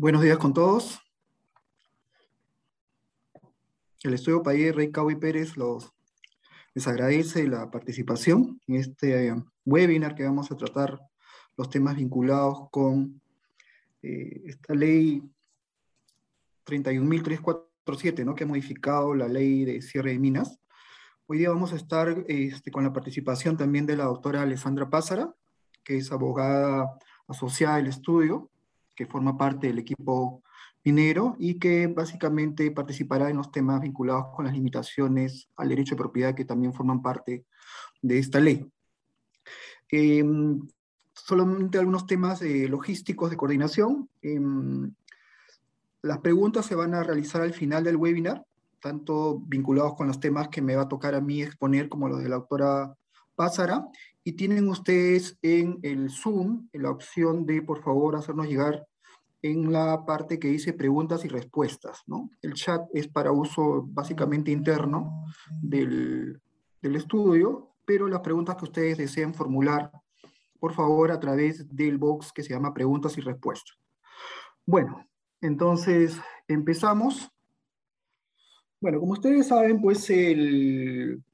Buenos días con todos. El Estudio País Rey Cabo y Pérez los, les agradece la participación en este webinar que vamos a tratar los temas vinculados con eh, esta ley 31.347, ¿no? que ha modificado la ley de cierre de minas. Hoy día vamos a estar este, con la participación también de la doctora Alessandra Pázara, que es abogada asociada del estudio, que forma parte del equipo minero y que básicamente participará en los temas vinculados con las limitaciones al derecho de propiedad que también forman parte de esta ley. Em, solamente algunos temas eh, logísticos de coordinación. Em, las preguntas se van a realizar al final del webinar, tanto vinculados con los temas que me va a tocar a mí exponer como los de la doctora Pázara, y tienen ustedes en el Zoom la opción de, por favor, hacernos llegar en la parte que dice preguntas y respuestas, ¿no? El chat es para uso básicamente interno del, del estudio, pero las preguntas que ustedes deseen formular, por favor, a través del box que se llama preguntas y respuestas. Bueno, entonces empezamos. Bueno, como ustedes saben, pues el,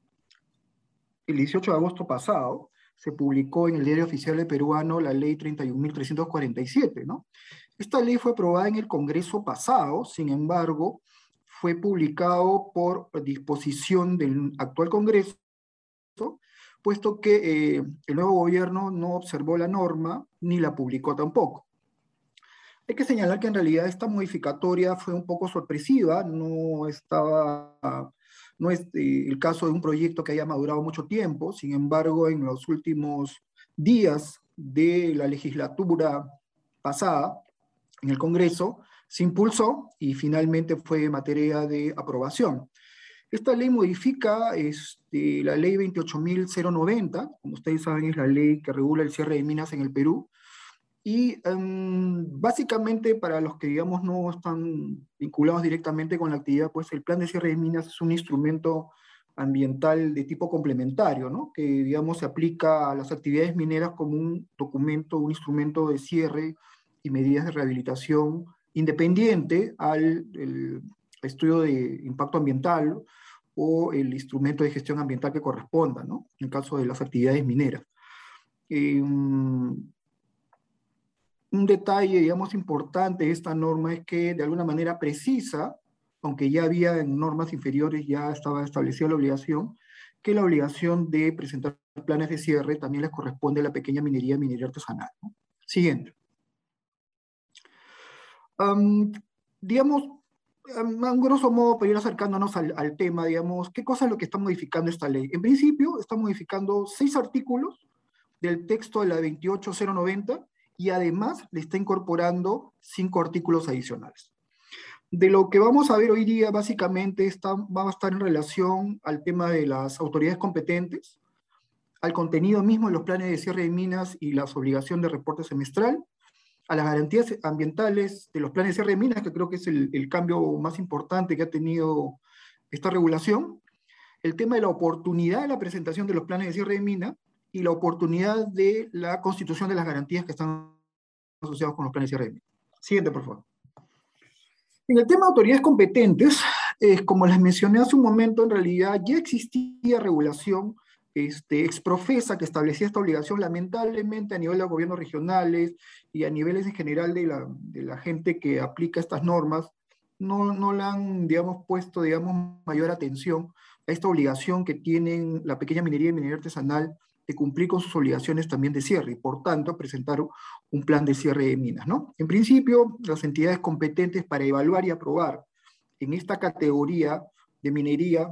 el 18 de agosto pasado se publicó en el diario oficial de peruano la ley 31.347, ¿no? Esta ley fue aprobada en el Congreso pasado, sin embargo, fue publicado por disposición del actual Congreso, puesto que eh, el nuevo gobierno no observó la norma ni la publicó tampoco. Hay que señalar que en realidad esta modificatoria fue un poco sorpresiva, no estaba, no es eh, el caso de un proyecto que haya madurado mucho tiempo, sin embargo, en los últimos días de la legislatura pasada, en el Congreso, se impulsó y finalmente fue materia de aprobación. Esta ley modifica este, la ley 28.090, como ustedes saben es la ley que regula el cierre de minas en el Perú, y em, básicamente para los que digamos no están vinculados directamente con la actividad, pues el plan de cierre de minas es un instrumento ambiental de tipo complementario, ¿no? que digamos se aplica a las actividades mineras como un documento, un instrumento de cierre y medidas de rehabilitación independiente al estudio de impacto ambiental o el instrumento de gestión ambiental que corresponda, ¿no? en el caso de las actividades mineras. Em, un detalle, digamos, importante de esta norma es que de alguna manera precisa, aunque ya había en normas inferiores, ya estaba establecida la obligación, que la obligación de presentar planes de cierre también les corresponde a la pequeña minería, minería artesanal. Siguiente digamos, a un grosso modo, para ir acercándonos al, tema, digamos, ¿qué cosa es lo que está modificando esta ley? En principio, está modificando seis artículos del texto de la 28090 y además le está incorporando cinco artículos adicionales. De lo que vamos a ver hoy día, básicamente, está, va a estar en relación al tema de las autoridades competentes, al contenido mismo de los planes de cierre de minas y las obligaciones de reporte semestral, a las garantías ambientales de los planes de cierre de minas, que creo que es el, cambio más importante que ha tenido esta regulación, el tema de la oportunidad de la presentación de los planes de cierre de mina y la oportunidad de la constitución de las garantías que están asociadas con los planes mina. Siguiente, por favor. En el tema de autoridades competentes, como les mencioné hace un momento, en realidad ya existía regulación este, exprofesa que establecía esta obligación, lamentablemente a nivel de los gobiernos regionales y a niveles en general de la, de la gente que aplica estas normas, no, no le han, digamos, puesto, digamos, mayor atención a esta obligación que tienen la pequeña minería y minería artesanal de cumplir con sus obligaciones también de cierre y, por tanto, presentar un plan de cierre de minas, ¿no? En principio, las entidades competentes para evaluar y aprobar en esta categoría de minería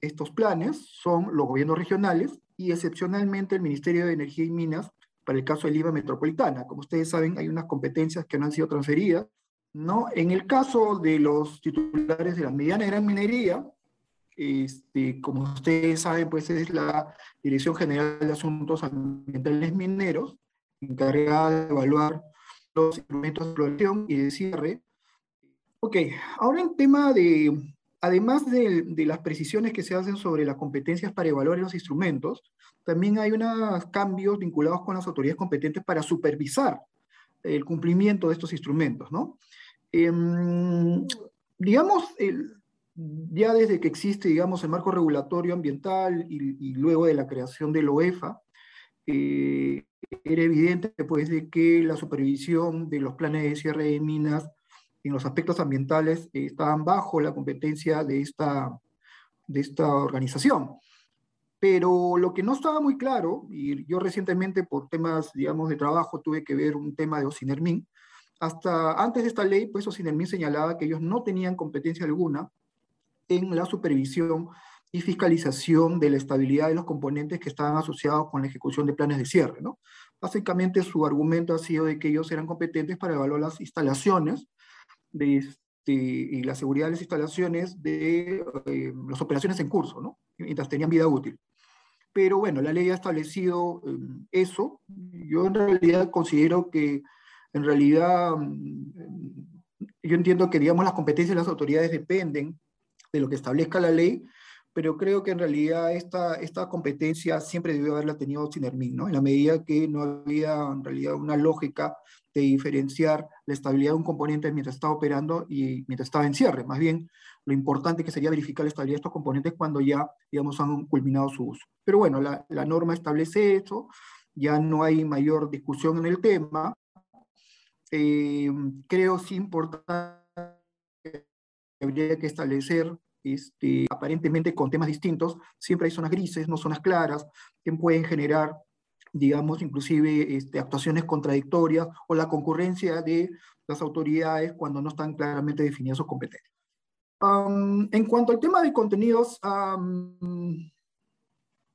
estos planes son los gobiernos regionales y excepcionalmente el Ministerio de Energía y Minas para el caso del IVA metropolitana. Como ustedes saben, hay unas competencias que no han sido transferidas. ¿no? En el caso de los titulares de la mediana y gran minería, este, como ustedes saben, pues es la Dirección General de Asuntos Ambientales Mineros, encargada de evaluar los instrumentos de explotación y de cierre. Ok, ahora en tema de además de, las precisiones que se hacen sobre las competencias para evaluar los instrumentos, también hay unos cambios vinculados con las autoridades competentes para supervisar el cumplimiento de estos instrumentos, ¿no? Em, digamos, ya desde que existe, digamos, el marco regulatorio ambiental y, luego de la creación de la OEFA, eh, era evidente pues, de que la supervisión de los planes de cierre de minas en los aspectos ambientales estaban bajo la competencia de esta, de esta organización. Pero lo que no estaba muy claro, y yo recientemente por temas, digamos, de trabajo tuve que ver un tema de Ocinermin, hasta antes de esta ley, pues Ocinermin señalaba que ellos no tenían competencia alguna en la supervisión y fiscalización de la estabilidad de los componentes que estaban asociados con la ejecución de planes de cierre. ¿no? Básicamente su argumento ha sido de que ellos eran competentes para evaluar las instalaciones de este, y la seguridad de las instalaciones de eh, las operaciones en curso, ¿no? mientras tenían vida útil. Pero bueno, la ley ha establecido em, eso. Yo en realidad considero que, en realidad, mm, yo entiendo que, digamos, las competencias de las autoridades dependen de lo que establezca la ley, pero creo que en realidad esta, esta competencia siempre debió haberla tenido Sinermin, ¿no? En la medida que no había en realidad una lógica de diferenciar la estabilidad de un componente mientras estaba operando y mientras estaba en cierre. Más bien, lo importante que sería verificar la estabilidad de estos componentes cuando ya, digamos, han culminado su uso. Pero bueno, la, norma establece eso, ya no hay mayor discusión en el tema. Eh, creo sí importante habría que establecer este, aparentemente con temas distintos, siempre hay zonas grises, no zonas claras, que pueden generar, digamos, inclusive este, actuaciones contradictorias o la concurrencia de las autoridades cuando no están claramente definidas sus competencias. en cuanto al tema de contenidos,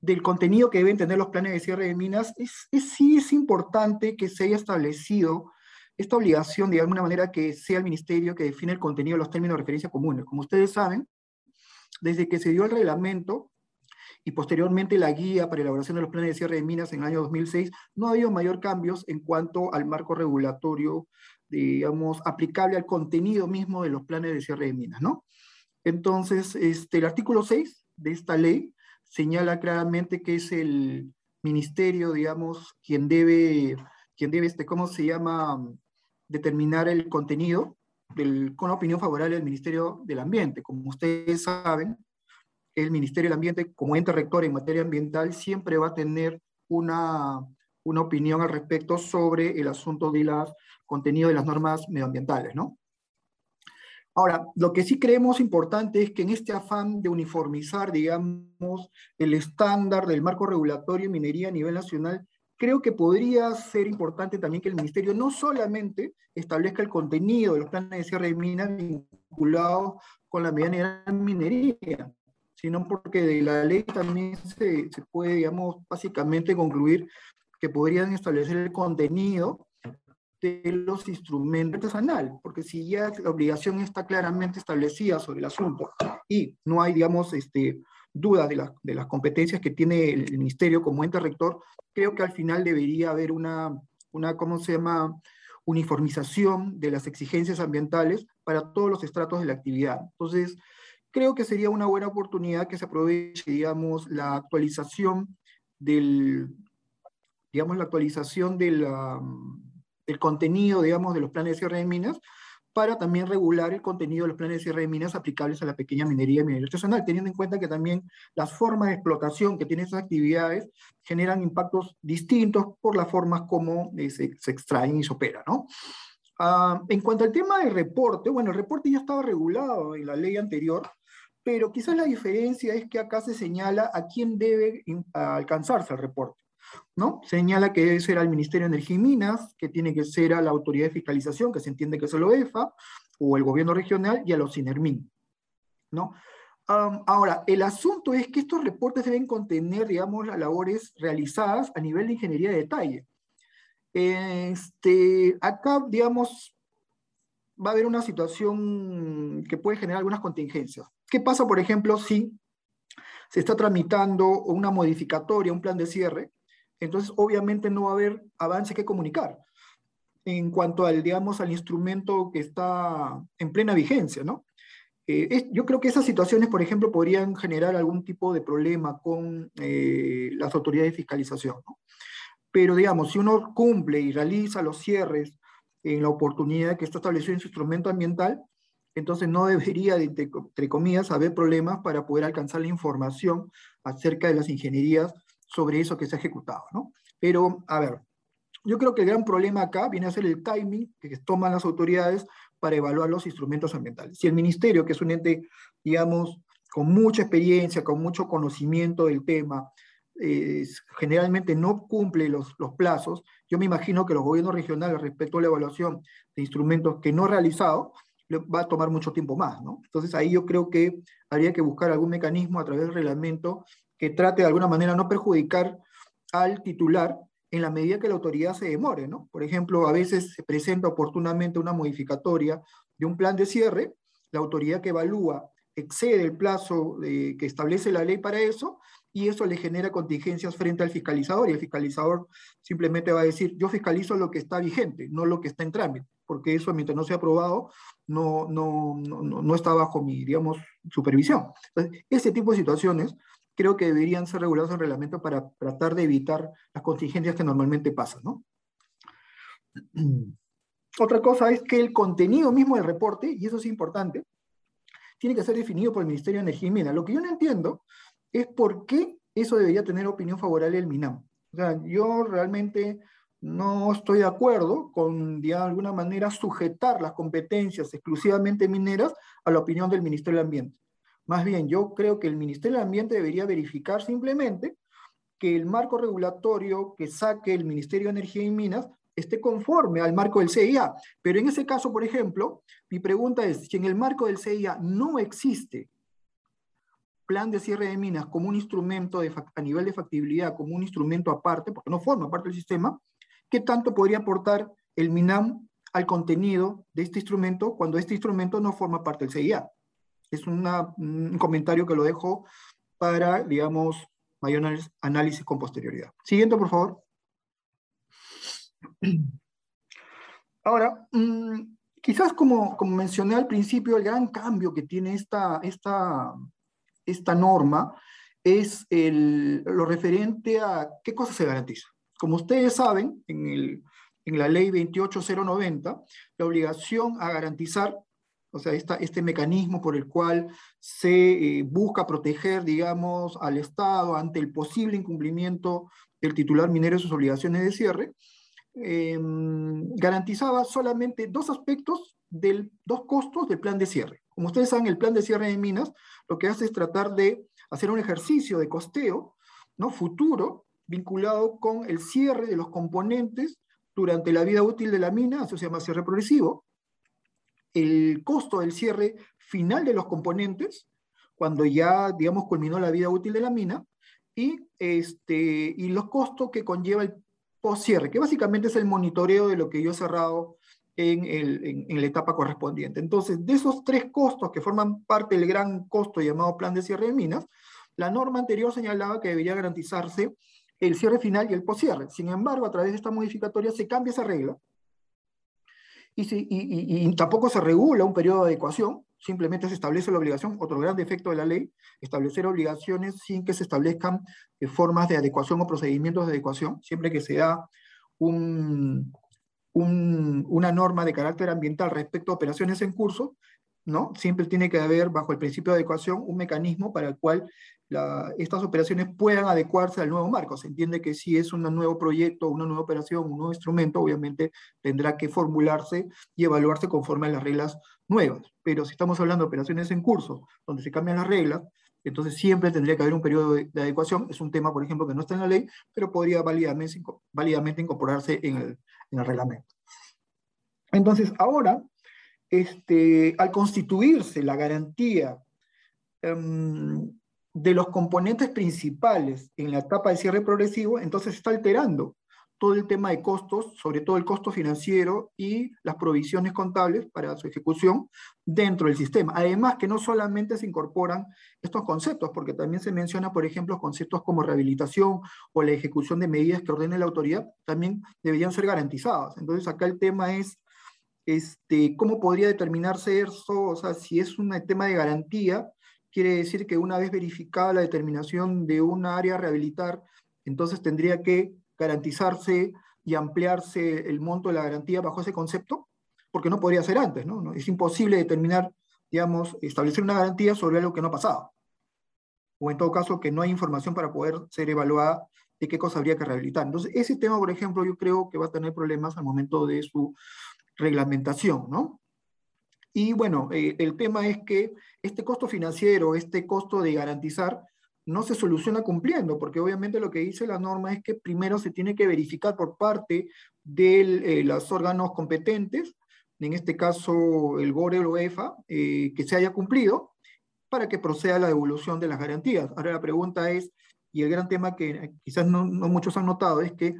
del contenido que deben tener los planes de cierre de minas, es, sí es importante que se haya establecido esta obligación, de alguna manera, que sea el ministerio que define el contenido de los términos de referencia comunes. Como ustedes saben, desde que se dio el reglamento y posteriormente la guía para elaboración de los planes de cierre de minas en el año 2006, no ha habido mayor cambios en cuanto al marco regulatorio, digamos, aplicable al contenido mismo de los planes de cierre de minas, ¿no? Entonces, este, el artículo 6 de esta ley señala claramente que es el ministerio, digamos, quien debe, quien debe, este, ¿cómo se llama?, determinar el contenido del, con opinión favorable del Ministerio del Ambiente. Como ustedes saben, el Ministerio del Ambiente, como ente rector en materia ambiental, siempre va a tener una, una opinión al respecto sobre el asunto de los contenido de las normas medioambientales, ¿no? Ahora, lo que sí creemos importante es que en este afán de uniformizar, digamos, el estándar del marco regulatorio en minería a nivel nacional, creo que podría ser importante también que el Ministerio no solamente establezca el contenido de los planes de cierre de minas vinculados con la mediana minería, sino porque de la ley también se, se puede, digamos, básicamente concluir que podrían establecer el contenido de los instrumentos artesanal, porque si ya la obligación está claramente establecida sobre el asunto y no hay, digamos, este, dudas de, de, las competencias que tiene el, ministerio como ente rector, creo que al final debería haber una, una, ¿cómo se llama?, uniformización de las exigencias ambientales para todos los estratos de la actividad. Entonces, creo que sería una buena oportunidad que se aproveche, digamos, la actualización del, digamos, la actualización del contenido, digamos, de los planes de cierre de minas para también regular el contenido de los planes de cierre de minas aplicables a la pequeña minería y minería artesanal, teniendo en cuenta que también las formas de explotación que tienen esas actividades generan impactos distintos por las formas como eh, se, extraen y se operan, ¿no? Ah, en cuanto al tema del reporte, bueno, el reporte ya estaba regulado en la ley anterior, pero quizás la diferencia es que acá se señala a quién debe alcanzarse el reporte. ¿No? Señala que debe ser al Ministerio de Energía y Minas, que tiene que ser a la Autoridad de Fiscalización, que se entiende que es el OEFA, o el Gobierno Regional, y a los CINERMIN, ¿no? ahora, el asunto es que estos reportes deben contener, digamos, las labores realizadas a nivel de ingeniería de detalle. Este, acá, digamos, va a haber una situación que puede generar algunas contingencias. ¿Qué pasa, por ejemplo, si se está tramitando una modificatoria, un plan de cierre, entonces obviamente no va a haber avance que comunicar en cuanto al, digamos, al instrumento que está en plena vigencia, ¿no? Eh, yo creo que esas situaciones, por ejemplo, podrían generar algún tipo de problema con eh, las autoridades de fiscalización, ¿no? Pero, digamos, si uno cumple y realiza los cierres en la oportunidad que está establecido en su instrumento ambiental, entonces no debería, entre comillas, haber problemas para poder alcanzar la información acerca de las ingenierías sobre eso que se ha ejecutado, ¿no? Pero, a ver, yo creo que el gran problema acá viene a ser el timing que toman las autoridades para evaluar los instrumentos ambientales. Si el ministerio, que es un ente, digamos, con mucha experiencia, con mucho conocimiento del tema, eh, generalmente no cumple los, plazos, yo me imagino que los gobiernos regionales respecto a la evaluación de instrumentos que no ha realizado, va a tomar mucho tiempo más, ¿no? Entonces ahí yo creo que habría que buscar algún mecanismo a través del reglamento trate de alguna manera no perjudicar al titular en la medida que la autoridad se demore. Por ejemplo, a veces se presenta oportunamente una modificatoria de un plan de cierre, la autoridad que evalúa excede el plazo que establece la ley para eso, y eso le genera contingencias frente al fiscalizador, y el fiscalizador simplemente va a decir, yo fiscalizo lo que está vigente, no lo que está en trámite, porque eso mientras no sea aprobado, no, no, no, no está bajo mi, digamos, supervisión. Ese tipo de situaciones creo que deberían ser regulados en reglamento para tratar de evitar las contingencias que normalmente pasan, ¿no? Otra cosa es que el contenido mismo del reporte, y eso es importante, tiene que ser definido por el Ministerio de Energía y Minas. Lo que yo no entiendo es por qué eso debería tener opinión favorable del MINAM. O sea, yo realmente no estoy de acuerdo con, de alguna manera, sujetar las competencias exclusivamente mineras a la opinión del Ministerio del Ambiente. Más bien, yo creo que el Ministerio del Ambiente debería verificar simplemente que el marco regulatorio que saque el Ministerio de Energía y Minas esté conforme al marco del CIA. Pero en ese caso, por ejemplo, mi pregunta es, si en el marco del CIA no existe plan de cierre de minas como un instrumento a nivel de factibilidad, como un instrumento aparte, porque no forma parte del sistema, ¿qué tanto podría aportar el MINAM al contenido de este instrumento cuando este instrumento no forma parte del CIA? Es un comentario que lo dejo para, digamos, mayor análisis con posterioridad. Siguiente, por favor. Ahora, mm, quizás como, como mencioné al principio, el gran cambio que tiene esta, esta, esta norma es el, lo referente a qué cosas se garantiza. Como ustedes saben, en, el, en la ley 28090, la obligación a garantizar o sea, este mecanismo por el cual se eh, busca proteger, digamos, al Estado ante el posible incumplimiento del titular minero de sus obligaciones de cierre, em, garantizaba solamente dos aspectos, del, dos costos del plan de cierre. Como ustedes saben, el plan de cierre de minas lo que hace es tratar de hacer un ejercicio de costeo ¿no? futuro vinculado con el cierre de los componentes durante la vida útil de la mina, eso se llama cierre progresivo, el costo del cierre final de los componentes, cuando ya, digamos, culminó la vida útil de la mina, y, este, y los costos que conlleva el post-cierre, que básicamente es el monitoreo de lo que yo he cerrado en, el, en, la etapa correspondiente. Entonces, de esos tres costos que forman parte del gran costo llamado plan de cierre de minas, la norma anterior señalaba que debería garantizarse el cierre final y el post-cierre. Sin embargo, a través de esta modificatoria se cambia esa regla y, tampoco se regula un periodo de adecuación, simplemente se establece la obligación, otro gran defecto de la ley, establecer obligaciones sin que se establezcan eh, formas de adecuación o procedimientos de adecuación, siempre que se da un, una norma de carácter ambiental respecto a operaciones en curso, ¿no? Siempre tiene que haber, bajo el principio de adecuación, un mecanismo para el cual estas operaciones puedan adecuarse al nuevo marco. Se entiende que si es un nuevo proyecto, una nueva operación, un nuevo instrumento, obviamente tendrá que formularse y evaluarse conforme a las reglas nuevas. Pero si estamos hablando de operaciones en curso, donde se cambian las reglas, entonces siempre tendría que haber un periodo de, adecuación. Es un tema, por ejemplo, que no está en la ley, pero podría válidamente, incorporarse en el reglamento. Entonces, ahora, este, al constituirse la garantía um, de los componentes principales en la etapa de cierre progresivo, entonces está alterando todo el tema de costos, sobre todo el costo financiero y las provisiones contables para su ejecución dentro del sistema. Además que no solamente se incorporan estos conceptos, porque también se menciona, por ejemplo, conceptos como rehabilitación o la ejecución de medidas que ordene la autoridad, también deberían ser garantizados. Entonces acá el tema es este, cómo podría determinarse eso, o sea, si es un tema de garantía, quiere decir que una vez verificada la determinación de una área a rehabilitar, entonces tendría que garantizarse y ampliarse el monto de la garantía bajo ese concepto, porque no podría ser antes, ¿no? Es imposible determinar, digamos, establecer una garantía sobre algo que no ha pasado. O en todo caso, que no hay información para poder ser evaluada de qué cosa habría que rehabilitar. Entonces, ese tema, por ejemplo, yo creo que va a tener problemas al momento de su reglamentación, ¿no? Y bueno, eh, el tema es que este costo financiero, este costo de garantizar, no se soluciona cumpliendo, porque obviamente lo que dice la norma es que primero se tiene que verificar por parte de eh, los órganos competentes, en este caso el GORE o EFA, eh, que se haya cumplido para que proceda la devolución de las garantías. Ahora la pregunta es, y el gran tema que quizás no muchos han notado, es que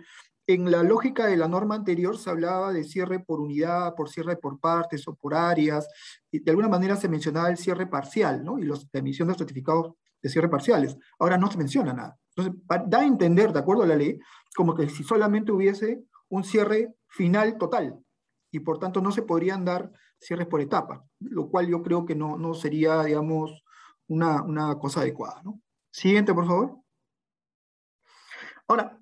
en la lógica de la norma anterior se hablaba de cierre por unidad, por cierre por partes o por áreas, y de alguna manera se mencionaba el cierre parcial, ¿no? Y los, la emisión de certificados de cierre parciales. Ahora no se menciona nada. Entonces, da a entender, de acuerdo a la ley, como que si solamente hubiese un cierre final total, y por tanto no se podrían dar cierres por etapa, lo cual yo creo que no, no sería, digamos, una, una cosa adecuada, ¿no? Siguiente, por favor. Ahora,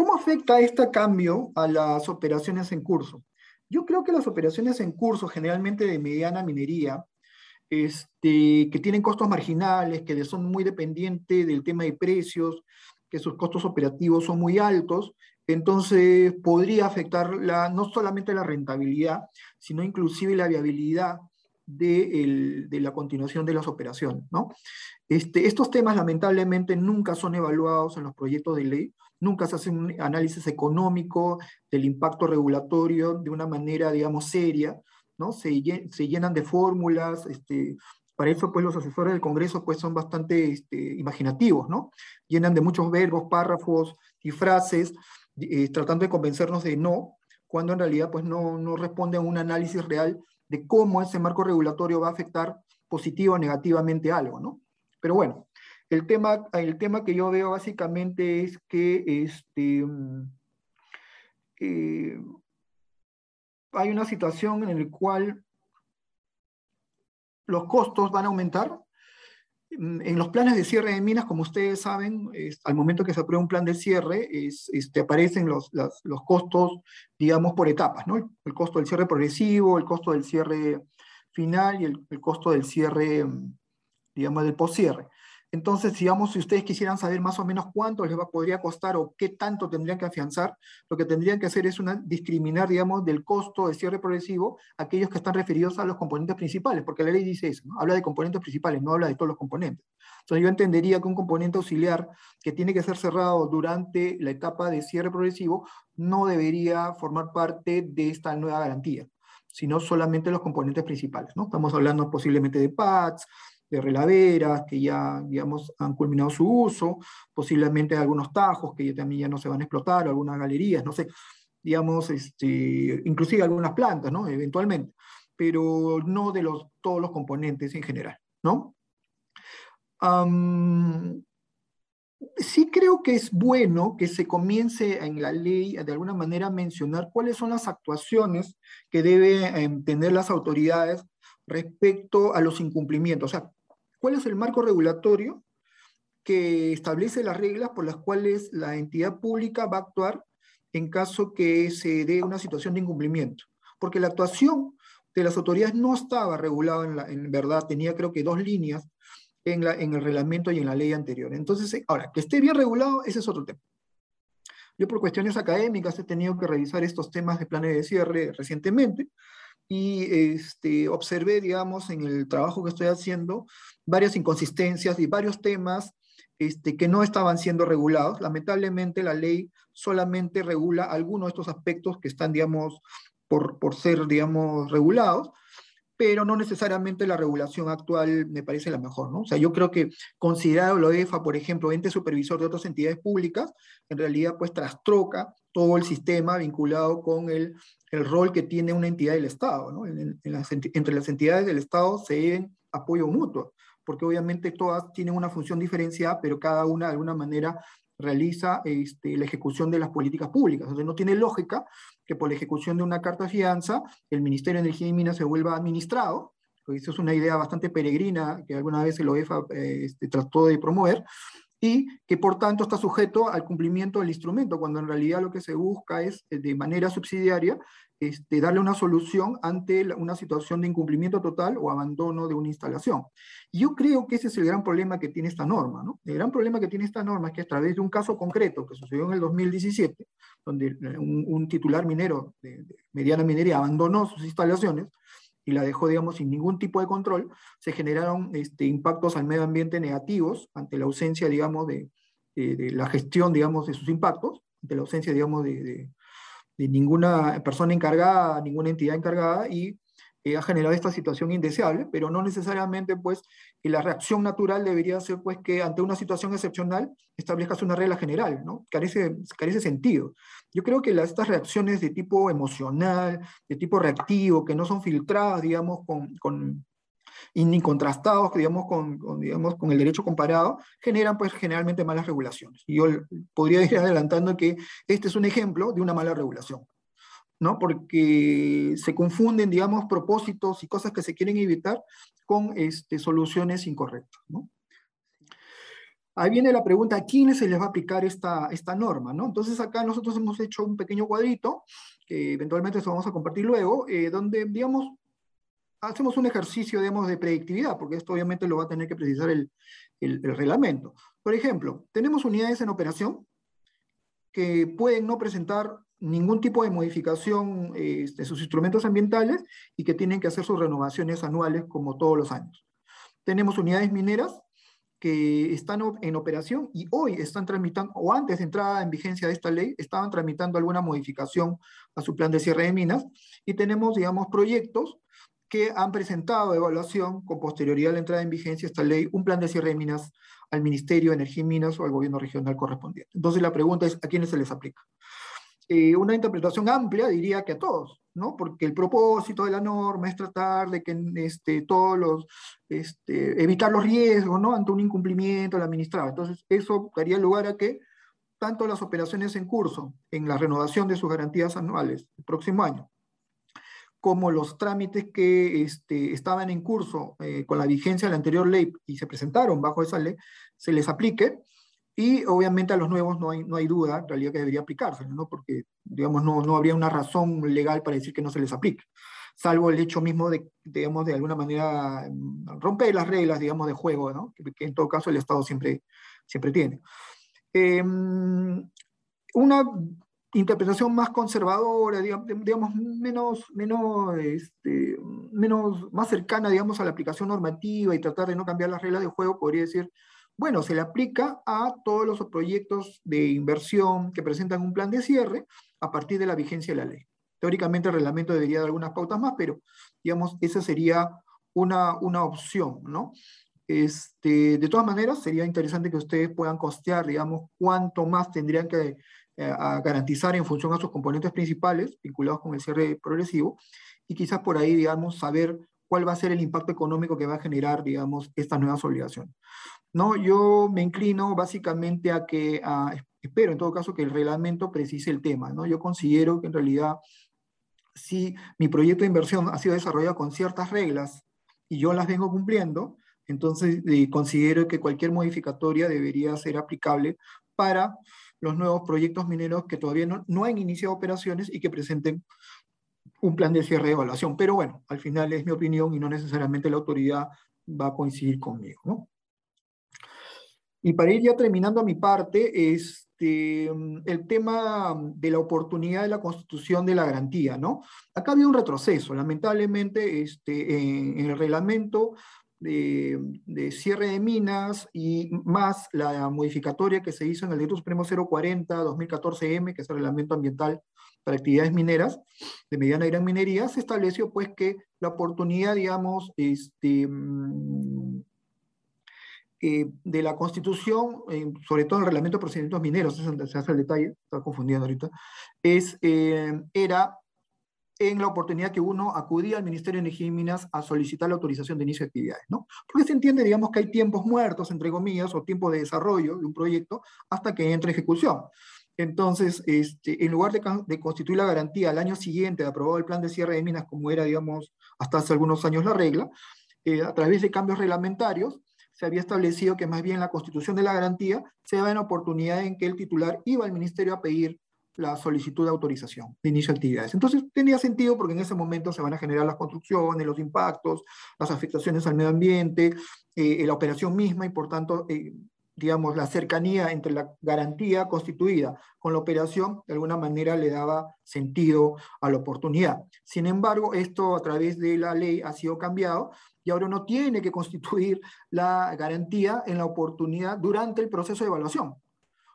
¿Cómo afecta este cambio a las operaciones en curso? Yo creo que las operaciones en curso, generalmente de mediana minería, este, que tienen costos marginales, que son muy dependientes del tema de precios, que sus costos operativos son muy altos, entonces podría afectar la, no solamente la rentabilidad, sino inclusive la viabilidad de, de la continuación de las operaciones. ¿no? Este, estos temas lamentablemente nunca son evaluados en los proyectos de ley, nunca se hace un análisis económico del impacto regulatorio de una manera, digamos, seria, ¿no? Se, llenan de fórmulas, este, para eso, pues, los asesores del Congreso, pues, son bastante este, imaginativos, ¿no? Llenan de muchos verbos, párrafos y frases, eh, tratando de convencernos de no, cuando en realidad, pues, no, no responde a un análisis real de cómo ese marco regulatorio va a afectar positivo o negativamente algo, ¿no? Pero bueno, el tema, el tema que yo veo básicamente es que este, mm, eh, hay una situación en la cual los costos van a aumentar. Mm, en los planes de cierre de minas, como ustedes saben, al momento que se aprueba un plan de cierre, este, aparecen los, los, costos, digamos, por etapas, ¿no? El, costo del cierre progresivo, el costo del cierre final y el, el costo del cierre, mm, digamos, del poscierre. Entonces, digamos, si ustedes quisieran saber más o menos cuánto les podría costar o qué tanto tendrían que afianzar, lo que tendrían que hacer es una, discriminar, digamos, del costo de cierre progresivo aquellos que están referidos a los componentes principales, porque la ley dice eso, habla de componentes principales, no habla de todos los componentes. Entonces, yo entendería que un componente auxiliar que tiene que ser cerrado durante la etapa de cierre progresivo no debería formar parte de esta nueva garantía sino solamente los componentes principales. ¿no? Estamos hablando posiblemente de PADs, de relaveras que ya, digamos, han culminado su uso, posiblemente algunos tajos que ya también ya no se van a explotar, algunas galerías, no sé, digamos, este, inclusive algunas plantas, ¿no? Eventualmente, pero no de los, todos los componentes en general, ¿no? sí creo que es bueno que se comience en la ley de alguna manera a mencionar cuáles son las actuaciones que deben tener las autoridades respecto a los incumplimientos. O sea, ¿Cuál es el marco regulatorio que establece las reglas por las cuales la entidad pública va a actuar en caso que se dé una situación de incumplimiento? Porque la actuación de las autoridades no estaba regulada en, verdad, tenía creo que dos líneas en, en el reglamento y en la ley anterior. Entonces, eh, ahora, que esté bien regulado, ese es otro tema. Yo por cuestiones académicas he tenido que revisar estos temas de planes de cierre recientemente y este, observé, digamos, en el trabajo que estoy haciendo, varias inconsistencias y varios temas este, que no estaban siendo regulados. Lamentablemente la ley solamente regula algunos de estos aspectos que están, digamos, por, por ser, digamos, regulados, pero no necesariamente la regulación actual me parece la mejor, ¿no? O sea, yo creo que considerado lo EFA, por ejemplo, ente supervisor de otras entidades públicas, en realidad pues trastroca todo el sistema vinculado con el, el rol que tiene una entidad del Estado, ¿no? entre las entidades del Estado se deben apoyo mutuo porque obviamente todas tienen una función diferenciada, pero cada una de alguna manera realiza este, la ejecución de las políticas públicas. Entonces no tiene lógica que por la ejecución de una carta de fianza el Ministerio de Energía y Minas se vuelva administrado, porque eso es una idea bastante peregrina que alguna vez el OEFA eh, este, trató de promover, y que por tanto está sujeto al cumplimiento del instrumento, cuando en realidad lo que se busca es eh, de manera subsidiaria este, darle una solución ante una situación de incumplimiento total o abandono de una instalación. Y yo creo que ese es el gran problema que tiene esta norma. ¿no? El gran problema que tiene esta norma es que a través de un caso concreto que sucedió en el 2017, donde eh, un, titular minero de mediana minería abandonó sus instalaciones, y la dejó, digamos, sin ningún tipo de control, se generaron este, impactos al medio ambiente negativos ante la ausencia, digamos, de, de, la gestión, digamos, de sus impactos, ante la ausencia, digamos, de, de ninguna persona encargada, ninguna entidad encargada, y eh, ha generado esta situación indeseable, pero no necesariamente pues la reacción natural debería ser pues que ante una situación excepcional establezcas una regla general, ¿no? Carece, carece sentido. Yo creo que estas reacciones de tipo emocional, de tipo reactivo, que no son filtradas, digamos, con, con y ni contrastados, digamos con, con, digamos, con el derecho comparado, generan pues generalmente malas regulaciones. Y yo podría ir adelantando que este es un ejemplo de una mala regulación. ¿no? Porque se confunden, digamos, propósitos y cosas que se quieren evitar con este, soluciones incorrectas. Ahí viene la pregunta, ¿a quiénes se les va a aplicar esta, esta norma? ¿no? Entonces acá nosotros hemos hecho un pequeño cuadrito, que eventualmente se vamos a compartir luego, eh, donde, digamos, hacemos un ejercicio, digamos, de predictividad, porque esto obviamente lo va a tener que precisar el reglamento. Por ejemplo, tenemos unidades en operación que pueden no presentar ningún tipo de modificación de este, sus instrumentos ambientales y que tienen que hacer sus renovaciones anuales como todos los años. Tenemos unidades mineras que están en operación y hoy están tramitando, o antes de entrada en vigencia de esta ley, estaban tramitando alguna modificación a su plan de cierre de minas y tenemos, digamos, proyectos que han presentado evaluación con posterioridad a la entrada en vigencia de esta ley, un plan de cierre de minas al Ministerio de Energía y Minas o al gobierno regional correspondiente. Entonces la pregunta es, ¿a quiénes se les aplica? Eh, una interpretación amplia diría que a todos, ¿no? Porque el propósito de la norma es tratar de que este, todos los, este, evitar los riesgos, ¿no? Ante un incumplimiento del administrado. Entonces, eso daría lugar a que tanto las operaciones en curso, en la renovación de sus garantías anuales el próximo año, como los trámites que este, estaban en curso eh, con la vigencia de la anterior ley y se presentaron bajo esa ley, se les aplique, y obviamente a los nuevos no hay, no hay duda, en realidad, que debería aplicarse, ¿no? porque digamos, no, no habría una razón legal para decir que no se les aplique, salvo el hecho mismo de, digamos, de alguna manera mm, romper las reglas, digamos, de juego, ¿no? que, en todo caso el Estado siempre, siempre tiene. Em, una interpretación más conservadora, digamos, menos, menos, este, menos, más cercana, digamos, a la aplicación normativa y tratar de no cambiar las reglas de juego, podría decir, bueno, se le aplica a todos los proyectos de inversión que presentan un plan de cierre a partir de la vigencia de la ley. Teóricamente el reglamento debería dar algunas pautas más, pero digamos, esa sería una, una opción, ¿no? Este, de todas maneras, sería interesante que ustedes puedan costear, digamos, cuánto más tendrían que eh, garantizar en función a sus componentes principales vinculados con el cierre progresivo y quizás por ahí, digamos, saber cuál va a ser el impacto económico que va a generar, digamos, estas nuevas obligaciones. No, yo me inclino básicamente a que, espero en todo caso que el reglamento precise el tema, ¿no? Yo considero que en realidad, si mi proyecto de inversión ha sido desarrollado con ciertas reglas y yo las vengo cumpliendo, entonces eh, considero que cualquier modificatoria debería ser aplicable para los nuevos proyectos mineros que todavía no, no han iniciado operaciones y que presenten un plan de cierre de evaluación. Pero bueno, al final es mi opinión y no necesariamente la autoridad va a coincidir conmigo, ¿no? Y para ir ya terminando mi parte, este, el tema de la oportunidad de la constitución de la garantía, ¿no? Acá había un retroceso, lamentablemente, este, en, el reglamento de, de, cierre de minas y más la modificatoria que se hizo en el Decreto Supremo 040-2014M, que es el reglamento ambiental para actividades mineras de mediana y gran minería, se estableció pues que la oportunidad, digamos, este, eh, de la Constitución, sobre todo el reglamento de procedimientos mineros, se hace el detalle, está confundiendo ahorita, es, eh, era en la oportunidad que uno acudía al Ministerio de Energía y Minas a solicitar la autorización de inicio de actividades, ¿no? Porque se entiende, digamos, que hay tiempos muertos, entre comillas, o tiempo de desarrollo de un proyecto hasta que entre ejecución. Entonces, este, en lugar de, constituir la garantía al año siguiente de aprobado el plan de cierre de minas, como era, digamos, hasta hace algunos años la regla, a través de cambios reglamentarios, se había establecido que más bien la constitución de la garantía se daba en oportunidad en que el titular iba al ministerio a pedir la solicitud de autorización de inicio de actividades. Entonces tenía sentido porque en ese momento se van a generar las construcciones, los impactos, las afectaciones al medio ambiente, eh, la operación misma y por tanto eh, digamos, la cercanía entre la garantía constituida con la operación, de alguna manera le daba sentido a la oportunidad. Sin embargo, esto a través de la ley ha sido cambiado y ahora no tiene que constituir la garantía en la oportunidad durante el proceso de evaluación.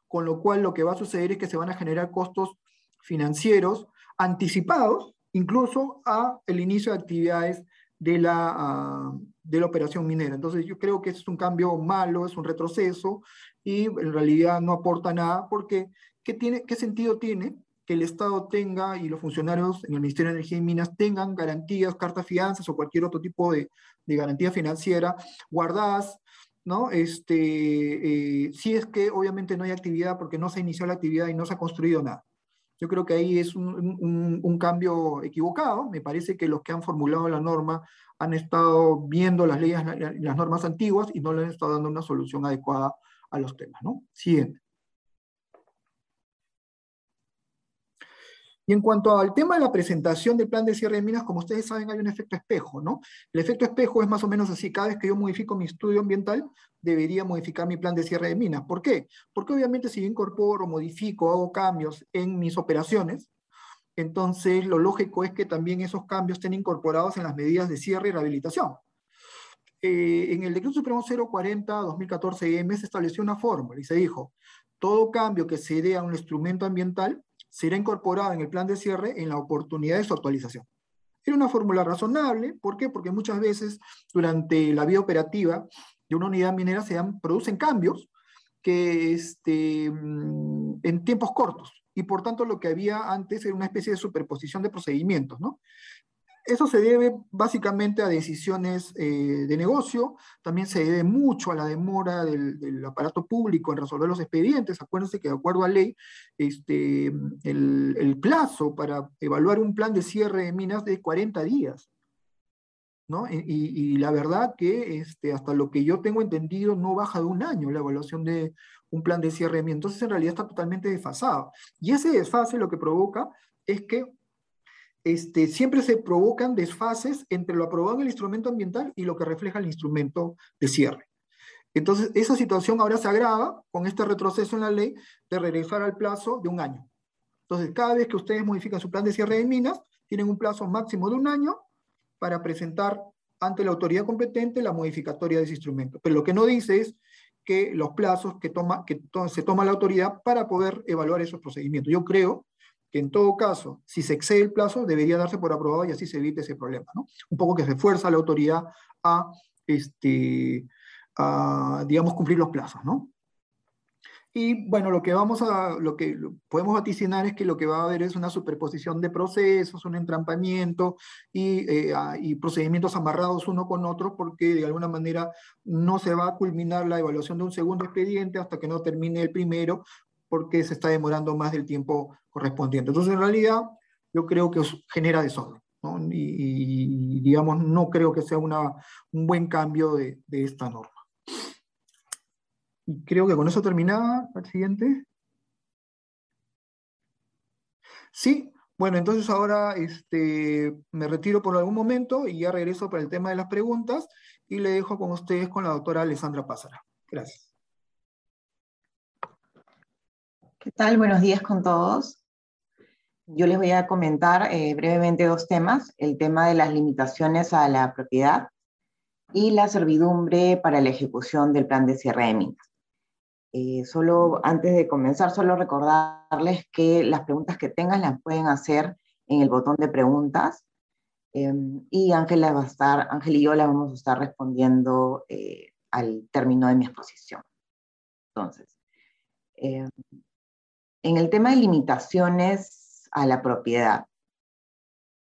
Con lo cual lo que va a suceder es que se van a generar costos financieros anticipados, incluso a el inicio de actividades de la, ah, de la operación minera. Entonces yo creo que es un cambio malo, es un retroceso y en realidad no aporta nada porque ¿qué, tiene, qué sentido tiene que el Estado tenga y los funcionarios en el Ministerio de Energía y Minas tengan garantías, cartas fianzas o cualquier otro tipo de, de garantía financiera guardadas, ¿no? Este, eh, si es que obviamente no hay actividad porque no se inició la actividad y no se ha construido nada. Yo creo que ahí es un, cambio equivocado. Me parece que los que han formulado la norma han estado viendo las leyes, las normas antiguas y no le han estado dando una solución adecuada a los temas. ¿no? Siguiente. Y en cuanto al tema de la presentación del plan de cierre de minas, como ustedes saben, hay un efecto espejo, ¿no? El efecto espejo es más o menos así, cada vez que yo modifico mi estudio ambiental, debería modificar mi plan de cierre de minas. ¿Por qué? Porque obviamente si yo incorporo, modifico, hago cambios en mis operaciones, entonces lo lógico es que también esos cambios estén incorporados en las medidas de cierre y rehabilitación. Eh, en el decreto supremo 040-2014-M se estableció una fórmula y se dijo, todo cambio que se dé a un instrumento ambiental será incorporado en el plan de cierre en la oportunidad de su actualización. Era una fórmula razonable, ¿por qué? Porque muchas veces durante la vida operativa de una unidad minera se dan, producen cambios que este, mm, en tiempos cortos, y por tanto lo que había antes era una especie de superposición de procedimientos, ¿no? Eso se debe básicamente a decisiones eh, de negocio, también se debe mucho a la demora del, aparato público en resolver los expedientes. Acuérdense que de acuerdo a ley, este, el, plazo para evaluar un plan de cierre de minas de 40 días. ¿no? Y, la verdad que este, hasta lo que yo tengo entendido no baja de un año la evaluación de un plan de cierre de minas. Entonces en realidad está totalmente desfasado. Y ese desfase lo que provoca es que este, siempre se provocan desfases entre lo aprobado en el instrumento ambiental y lo que refleja el instrumento de cierre. Entonces, esa situación ahora se agrava con este retroceso en la ley de regresar al plazo de un año. Entonces, cada vez que ustedes modifican su plan de cierre de minas, tienen un plazo máximo de un año para presentar ante la autoridad competente la modificatoria de ese instrumento. Pero lo que no dice es que los plazos que, toma, que se toma la autoridad para poder evaluar esos procedimientos. Yo creo que en todo caso, si se excede el plazo, debería darse por aprobado y así se evite ese problema. ¿no? Un poco que se fuerza a la autoridad a, este, a, digamos, cumplir los plazos. ¿no? Y bueno, lo que vamos a, lo que podemos vaticinar es que lo que va a haber es una superposición de procesos, un entrampamiento y, eh, y, procedimientos amarrados uno con otro, porque de alguna manera no se va a culminar la evaluación de un segundo expediente hasta que no termine el primero, porque se está demorando más del tiempo correspondiente. Entonces, en realidad, yo creo que genera desorden. ¿no? Y, digamos, no creo que sea un buen cambio de, esta norma. Y creo que con eso terminaba. ¿El siguiente? Sí, bueno, entonces ahora este, me retiro por algún momento y ya regreso para el tema de las preguntas y le dejo con ustedes con la doctora Alessandra Pázara. Gracias. ¿Qué tal? Buenos días con todos. Yo les voy a comentar eh, brevemente dos temas, el tema de las limitaciones a la propiedad y la servidumbre para la ejecución del plan de cierre de minas. Eh, solo antes de comenzar, solo recordarles que las preguntas que tengan las pueden hacer en el botón de preguntas em, y Ángela va a estar, Ángel y yo las vamos a estar respondiendo eh, al término de mi exposición. Entonces, em, en el tema de limitaciones a la propiedad,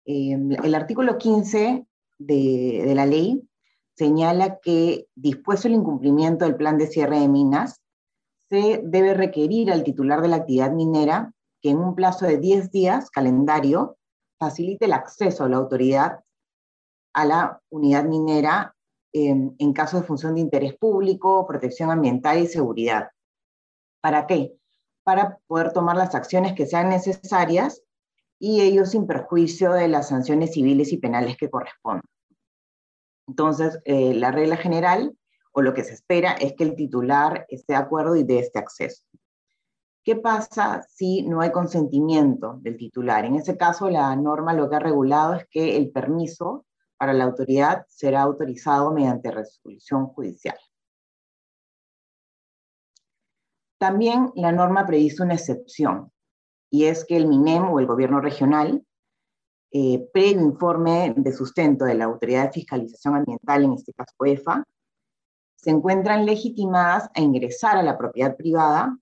em, el artículo 15 de, la ley señala que, dispuesto el incumplimiento del plan de cierre de minas, se debe requerir al titular de la actividad minera que en un plazo de 10 días calendario facilite el acceso a la autoridad a la unidad minera en, en caso de función de interés público, protección ambiental y seguridad. ¿Para qué? Para poder tomar las acciones que sean necesarias y ello sin perjuicio de las sanciones civiles y penales que correspondan. Entonces, eh, la regla general o lo que se espera es que el titular esté de acuerdo y dé este acceso. ¿Qué pasa si no hay consentimiento del titular? En ese caso, la norma lo que ha regulado es que el permiso para la autoridad será autorizado mediante resolución judicial. También la norma predice una excepción, y es que el MINEM o el gobierno regional, eh, previo informe de sustento de la Autoridad de Fiscalización Ambiental, en este caso EFA, se encuentran legitimadas a ingresar a la propiedad privada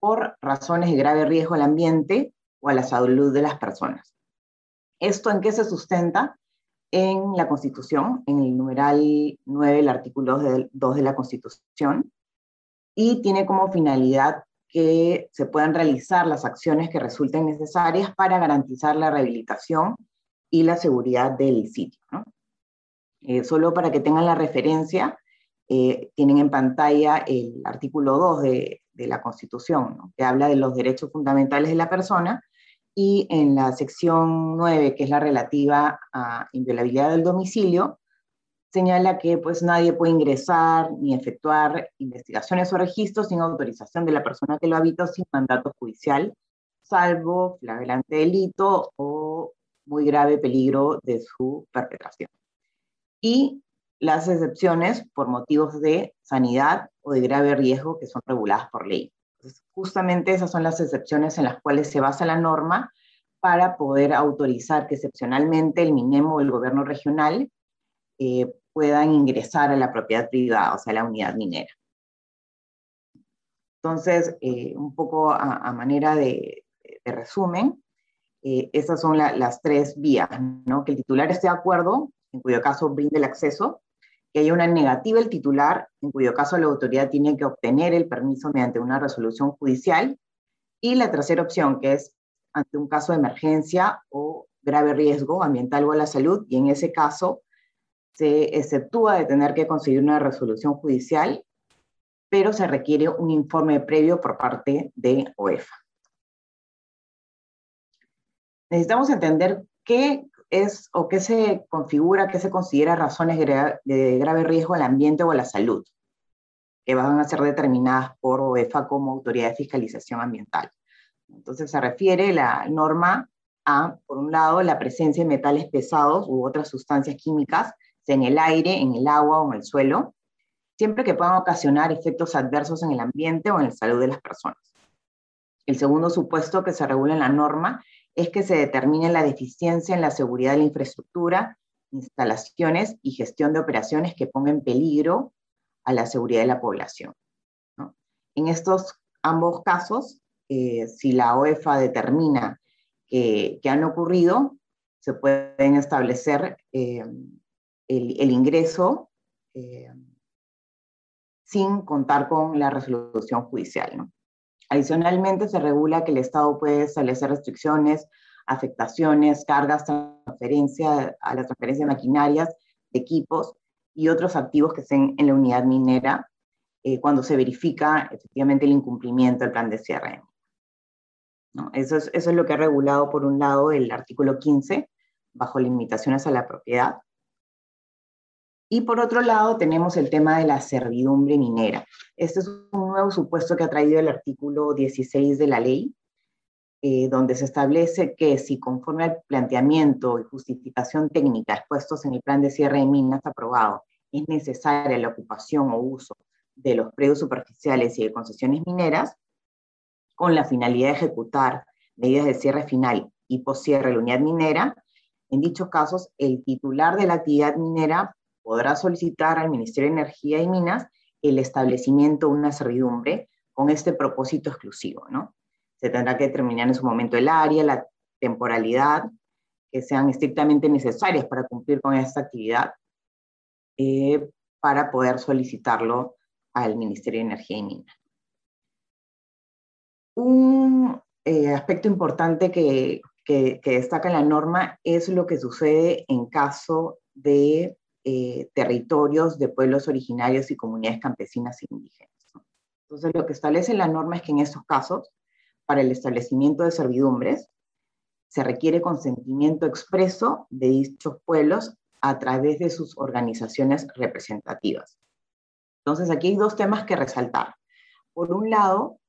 por razones de grave riesgo al ambiente o a la salud de las personas. ¿Esto en qué se sustenta? En la Constitución, en el numeral 9, el artículo 2 de la Constitución, y tiene como finalidad que se puedan realizar las acciones que resulten necesarias para garantizar la rehabilitación y la seguridad del sitio. Eh, solo para que tengan la referencia, eh, tienen en pantalla el artículo 2 de, la Constitución, que habla de los derechos fundamentales de la persona, y en la sección 9, que es la relativa a inviolabilidad del domicilio, señala que pues nadie puede ingresar ni efectuar investigaciones o registros sin autorización de la persona que lo habita o sin mandato judicial, salvo flagrante delito o muy grave peligro de su perpetración. Y las excepciones por motivos de sanidad o de grave riesgo que son reguladas por ley. justamente esas son las excepciones en las cuales se basa la norma para poder autorizar que excepcionalmente el MINEMO o el gobierno regional eh, puedan ingresar a la propiedad privada, o sea, la unidad minera. Entonces, eh, un poco a, manera de, resumen, eh, esas son las tres vías, ¿no? Que el titular esté de acuerdo, en cuyo caso brinde el acceso, que haya una negativa el titular, en cuyo caso la autoridad tiene que obtener el permiso mediante una resolución judicial, y la tercera opción, que es ante un caso de emergencia o grave riesgo ambiental o a la salud, y en ese caso se exceptúa de tener que conseguir una resolución judicial, pero se requiere un informe previo por parte de OEFA. Necesitamos entender qué es o qué se configura, qué se considera razones de grave riesgo al ambiente o a la salud, que van a ser determinadas por OEFA como autoridad de fiscalización ambiental. Entonces se refiere la norma a, por un lado, la presencia de metales pesados u otras sustancias químicas en el aire, en el agua o en el suelo, siempre que puedan ocasionar efectos adversos en el ambiente o en la salud de las personas. El segundo supuesto que se regula en la norma es que se determine la deficiencia en la seguridad de la infraestructura, instalaciones y gestión de operaciones que pongan en peligro a la seguridad de la población. En estos ambos casos, eh, si la OEFA determina que, han ocurrido, se pueden establecer eh, el, ingreso eh, sin contar con la resolución judicial. Adicionalmente, se regula que el Estado puede establecer restricciones, afectaciones, cargas, transferencia a la transferencia de maquinarias, de equipos y otros activos que estén en la unidad minera eh, cuando se verifica efectivamente el incumplimiento del plan de cierre. Eso, es, eso es lo que ha regulado, por un lado, el artículo 15, bajo limitaciones a la propiedad, y por otro lado, tenemos el tema de la servidumbre minera. Este es un nuevo supuesto que ha traído el artículo 16 de la ley, eh, donde se establece que si conforme al planteamiento y justificación técnica expuestos en el plan de cierre de minas aprobado, es necesaria la ocupación o uso de los predios superficiales y de concesiones mineras, con la finalidad de ejecutar medidas de cierre final y poscierre de la unidad minera, en dichos casos, el titular de la actividad minera podrá solicitar al Ministerio de Energía y Minas el establecimiento de una servidumbre con este propósito exclusivo, ¿no? Se tendrá que determinar en su momento el área, la temporalidad, que sean estrictamente necesarias para cumplir con esta actividad, eh, para poder solicitarlo al Ministerio de Energía y Minas. Un eh, aspecto importante que, destaca la norma es lo que sucede en caso de eh, territorios de pueblos originarios y comunidades campesinas e indígenas. Entonces, lo que establece la norma es que en estos casos, para el establecimiento de servidumbres, se requiere consentimiento expreso de dichos pueblos a través de sus organizaciones representativas. Entonces, aquí hay dos temas que resaltar. Por un lado,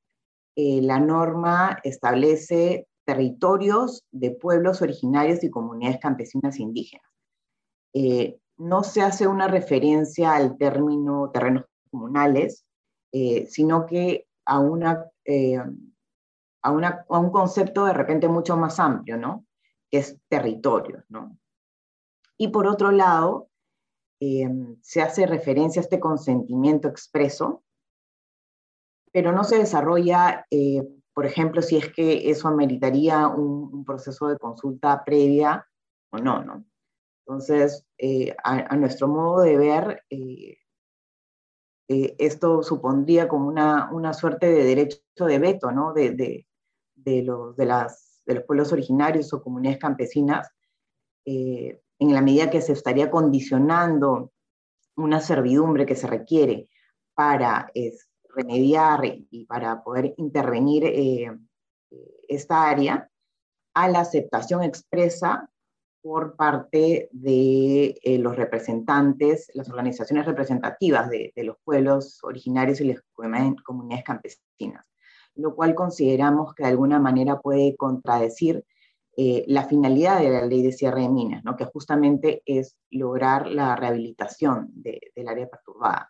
eh, la norma establece territorios de pueblos originarios y comunidades campesinas e indígenas. Eh, no se hace una referencia al término terrenos comunales, eh, sino que a, una, a, una, a, un concepto de repente mucho más amplio, ¿no? Que es territorio, ¿no? Y por otro lado, se hace referencia a este consentimiento expreso pero no se desarrolla, eh, por ejemplo, si es que eso ameritaría un, proceso de consulta previa o no, ¿no? Entonces, eh, a, nuestro modo de ver, eh, esto supondría como una, una, suerte de derecho de veto, ¿no? De, de, los, de, las, de los pueblos originarios o comunidades campesinas, en la medida que se estaría condicionando una servidumbre que se requiere para remediar y para poder intervenir eh, esta área a la aceptación expresa por parte de eh, los representantes, las organizaciones representativas de, los pueblos originarios y las comunidades campesinas, lo cual consideramos que de alguna manera puede contradecir eh, la finalidad de la ley de cierre de minas, ¿no? que justamente es lograr la rehabilitación del área perturbada.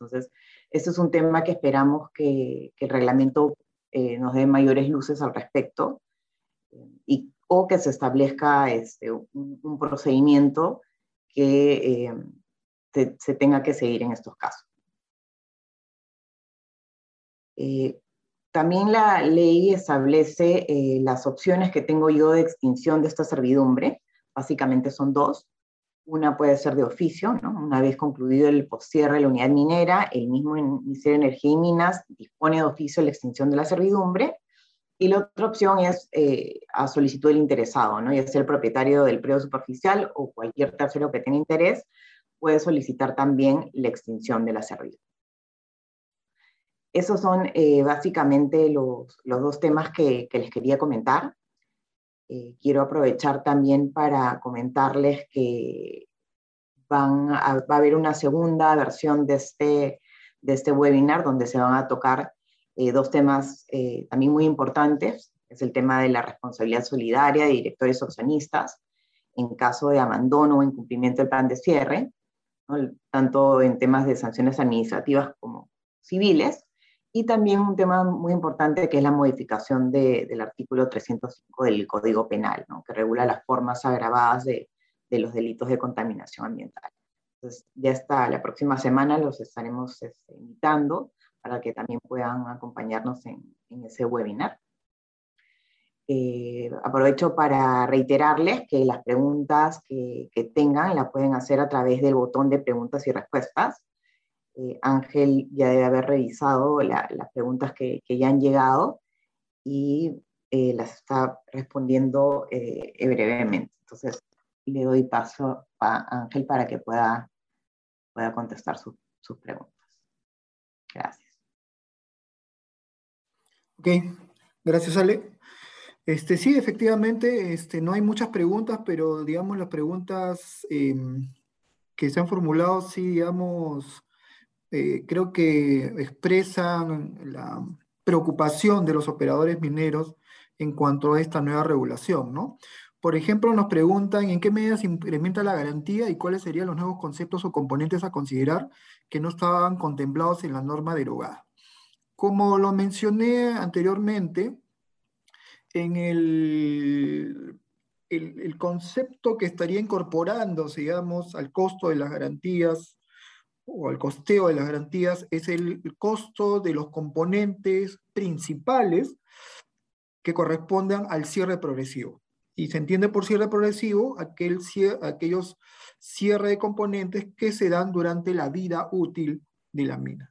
Entonces, este es un tema que esperamos que, el reglamento eh, nos dé mayores luces al respecto y, o que se establezca este, un, procedimiento que eh, se, tenga que seguir en estos casos. Eh, también la ley establece las opciones que tengo yo de extinción de esta servidumbre. Básicamente son dos. Una puede ser de oficio, ¿no? Una vez concluido el postcierre de la unidad minera, el mismo Ministerio de Energía y Minas dispone de oficio la extinción de la servidumbre. Y la otra opción es eh, a solicitud del interesado, ¿no? Ya sea el propietario del predio superficial o cualquier tercero que tenga interés, puede solicitar también la extinción de la servidumbre. Esos son eh, básicamente los, los, dos temas que, les quería comentar. Eh, quiero aprovechar también para comentarles que van va a haber una segunda versión de este, de este webinar donde se van a tocar eh, dos temas eh, también muy importantes. Es el tema de la responsabilidad solidaria de directores accionistas en caso de abandono o incumplimiento del plan de cierre, tanto en temas de sanciones administrativas como civiles, y también un tema muy importante que es la modificación del artículo 305 del Código Penal, ¿no? que regula las formas agravadas de, de, los delitos de contaminación ambiental. Entonces, ya está, la próxima semana los estaremos este, invitando para que también puedan acompañarnos en, en ese webinar. Eh, aprovecho para reiterarles que las preguntas que, tengan las pueden hacer a través del botón de preguntas y respuestas eh, Ángel ya debe haber revisado las preguntas que, ya han llegado y eh, las está respondiendo brevemente. Entonces, le doy paso a Ángel para que pueda, pueda contestar sus preguntas. Gracias. Ok, gracias Ale. Este, sí, efectivamente, este, no hay muchas preguntas, pero digamos las preguntas em, que se han formulado, sí, digamos, eh, creo que expresan la preocupación de los operadores mineros en cuanto a esta nueva regulación, ¿no? Por ejemplo, nos preguntan en qué medida se implementa la garantía y cuáles serían los nuevos conceptos o componentes a considerar que no estaban contemplados en la norma derogada. Como lo mencioné anteriormente, en el, el, concepto que estaría incorporándose, digamos, al costo de las garantías o al costeo de las garantías es el costo de los componentes principales que correspondan al cierre progresivo. Y se entiende por cierre progresivo aquel aquellos cierre de componentes que se dan durante la vida útil de la mina.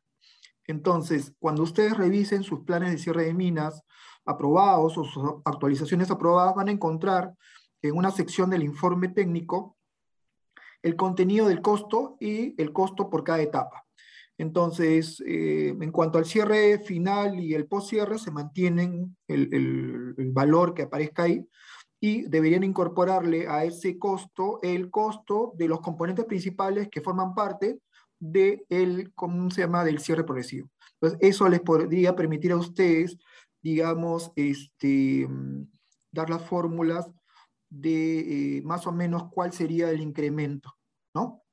Entonces, cuando ustedes revisen sus planes de cierre de minas aprobados o sus actualizaciones aprobadas, van a encontrar en una sección del informe técnico el contenido del costo y el costo por cada etapa. Entonces, eh, en cuanto al cierre final y el post-cierre, se mantienen el, el, valor que aparezca ahí y deberían incorporarle a ese costo el costo de los componentes principales que forman parte del, ¿cómo se llama?, del cierre progresivo. Entonces, eso les podría permitir a ustedes, digamos, este, dar las fórmulas de eh, más o menos cuál sería el incremento, ¿no?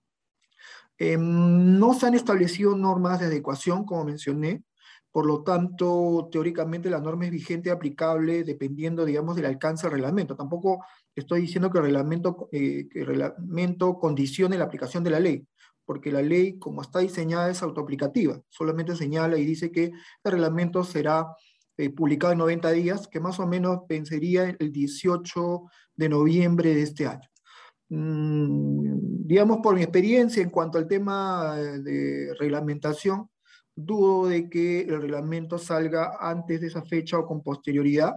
Em, no se han establecido normas de adecuación, como mencioné, por lo tanto, teóricamente la norma es vigente y aplicable dependiendo, digamos, del alcance del reglamento. Tampoco estoy diciendo que el reglamento, eh, que el reglamento condicione la aplicación de la ley, porque la ley, como está diseñada, es autoaplicativa. Solamente señala y dice que el reglamento será eh, publicado en 90 días, que más o menos pensaría el 18 de noviembre de este año. Mm, digamos, por mi experiencia en cuanto al tema de reglamentación, dudo de que el reglamento salga antes de esa fecha o con posterioridad,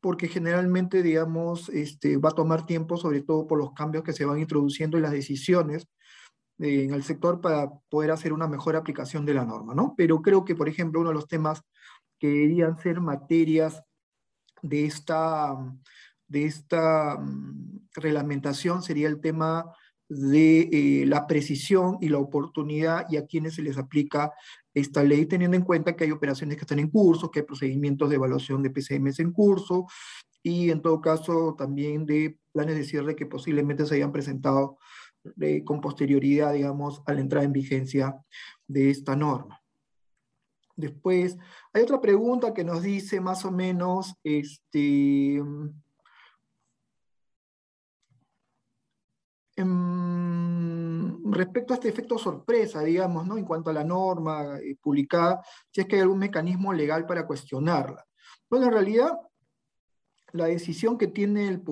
porque generalmente, digamos, este, va a tomar tiempo, sobre todo por los cambios que se van introduciendo y las decisiones eh, en el sector para poder hacer una mejor aplicación de la norma, ¿no? Pero creo que, por ejemplo, uno de los temas que deberían ser materias de esta, de esta mm, reglamentación sería el tema de eh, la precisión y la oportunidad y a quienes se les aplica esta ley, teniendo en cuenta que hay operaciones que están en curso, que hay procedimientos de evaluación de PCMs en curso y en todo caso también de planes de cierre que posiblemente se hayan presentado con posterioridad, digamos, a la entrada en vigencia de esta norma. Después, hay otra pregunta que nos dice más o menos, este, em, respecto a este efecto sorpresa, digamos, ¿no? en cuanto a la norma eh, publicada, si es que hay algún mecanismo legal para cuestionarla. Bueno, en realidad, la decisión que tiene el,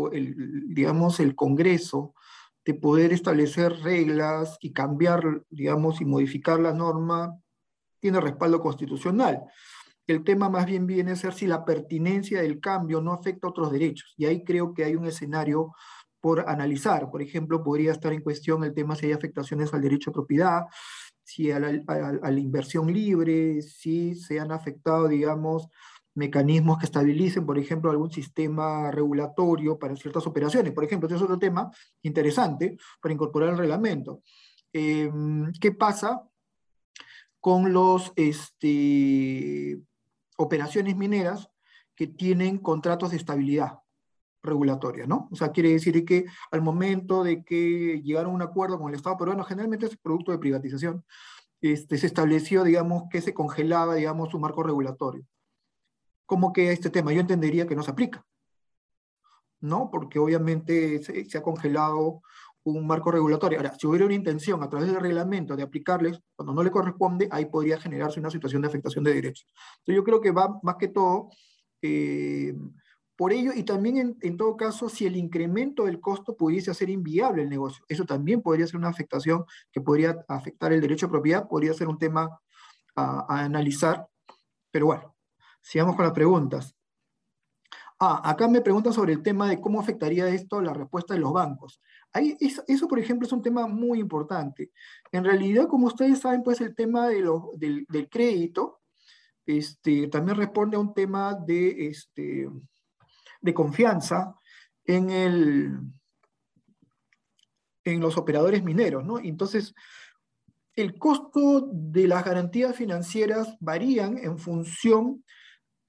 digamos, el Congreso de poder establecer reglas y cambiar, digamos, y modificar la norma tiene respaldo constitucional. El tema más bien viene a ser si la pertinencia del cambio no afecta a otros derechos. Y ahí creo que hay un escenario por analizar. Por ejemplo, podría estar en cuestión el tema si hay afectaciones al derecho a propiedad, si a la, a la inversión libre, si se han afectado, digamos, mecanismos que estabilicen, por ejemplo, algún sistema regulatorio para ciertas operaciones. Por ejemplo, este es otro tema interesante para incorporar el reglamento. Eh, ¿Qué pasa con los este, operaciones mineras que tienen contratos de estabilidad regulatoria, ¿no? O sea, quiere decir que al momento de que llegaron a un acuerdo con el Estado peruano, generalmente es producto de privatización, este, se estableció, digamos, que se congelaba, digamos, su marco regulatorio. Como que este tema yo entendería que no se aplica, ¿no? Porque obviamente se, se ha congelado un marco regulatorio. Ahora, si hubiera una intención a través del reglamento de aplicarles, cuando no le corresponde, ahí podría generarse una situación de afectación de derechos. Entonces yo creo que va más que todo eh, por ello y también en, en, todo caso si el incremento del costo pudiese hacer inviable el negocio. Eso también podría ser una afectación que podría afectar el derecho a propiedad, podría ser un tema a, a analizar. Pero bueno, sigamos con las preguntas. Ah, acá me preguntan sobre el tema de cómo afectaría esto la respuesta de los bancos. Ahí, eso, por ejemplo, es un tema muy importante. En realidad, como ustedes saben, pues el tema de del, del, crédito este, también responde a un tema de, este, de confianza en, el, en los operadores mineros, ¿no? Entonces, el costo de las garantías financieras varían en función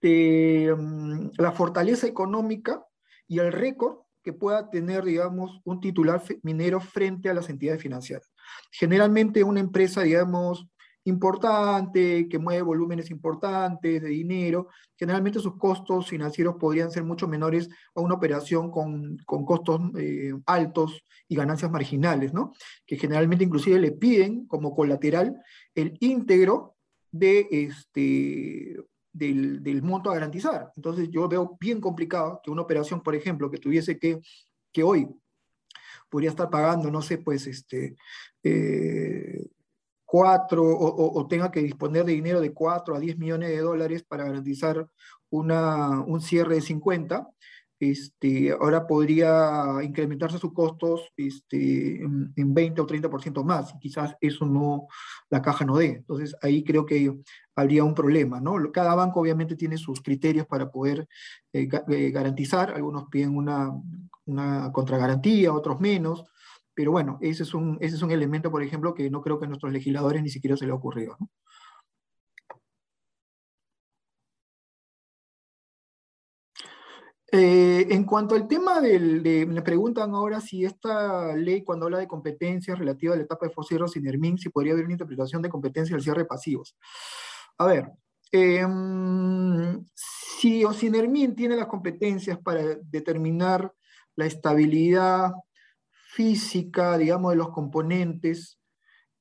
de um, la fortaleza económica y el récord que pueda tener, digamos, un titular minero frente a las entidades financieras. Generalmente una empresa, digamos, importante, que mueve volúmenes importantes de dinero, generalmente sus costos financieros podrían ser mucho menores a una operación con, con costos eh, altos y ganancias marginales, ¿no? Que generalmente inclusive le piden como colateral el íntegro de este, del, monto a garantizar. Entonces yo veo bien complicado que una operación, por ejemplo, que tuviese que, que hoy podría estar pagando, no sé, pues, este, eh, cuatro, o, tenga que disponer de dinero de 4 a 10 millones de dólares para garantizar una, un cierre de 50, este, ahora podría incrementarse sus costos este, en, 20 o 30% más, y quizás eso no, la caja no dé. Entonces ahí creo que habría un problema, ¿no? Cada banco obviamente tiene sus criterios para poder eh, eh, garantizar, algunos piden una, una contragarantía, otros menos, pero bueno, ese es, un, ese es un elemento, por ejemplo, que no creo que a nuestros legisladores ni siquiera se le ha ocurrido, ¿no? Eh, en cuanto al tema del, de, me preguntan ahora si esta ley, cuando habla de competencias relativa a la etapa de Fosero Sinermin, si podría haber una interpretación de competencia del cierre pasivos. A ver, em, si Osinermin tiene las competencias para determinar la estabilidad física, digamos, de los componentes,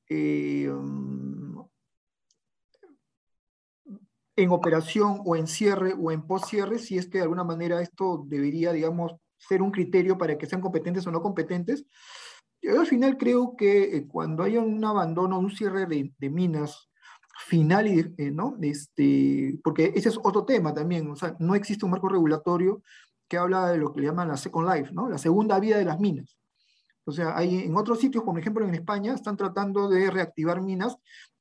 em, en operación o en cierre o en post-cierre, si es que de alguna manera esto debería, digamos, ser un criterio para que sean competentes o no competentes. Yo al final creo que eh, cuando haya un abandono, un cierre de, minas final, y, eh, ¿no? Este, porque ese es otro tema también, o sea, no existe un marco regulatorio que habla de lo que le llaman la second life, ¿no? La segunda vida de las minas. O sea, hay en otros sitios, por ejemplo en España, están tratando de reactivar minas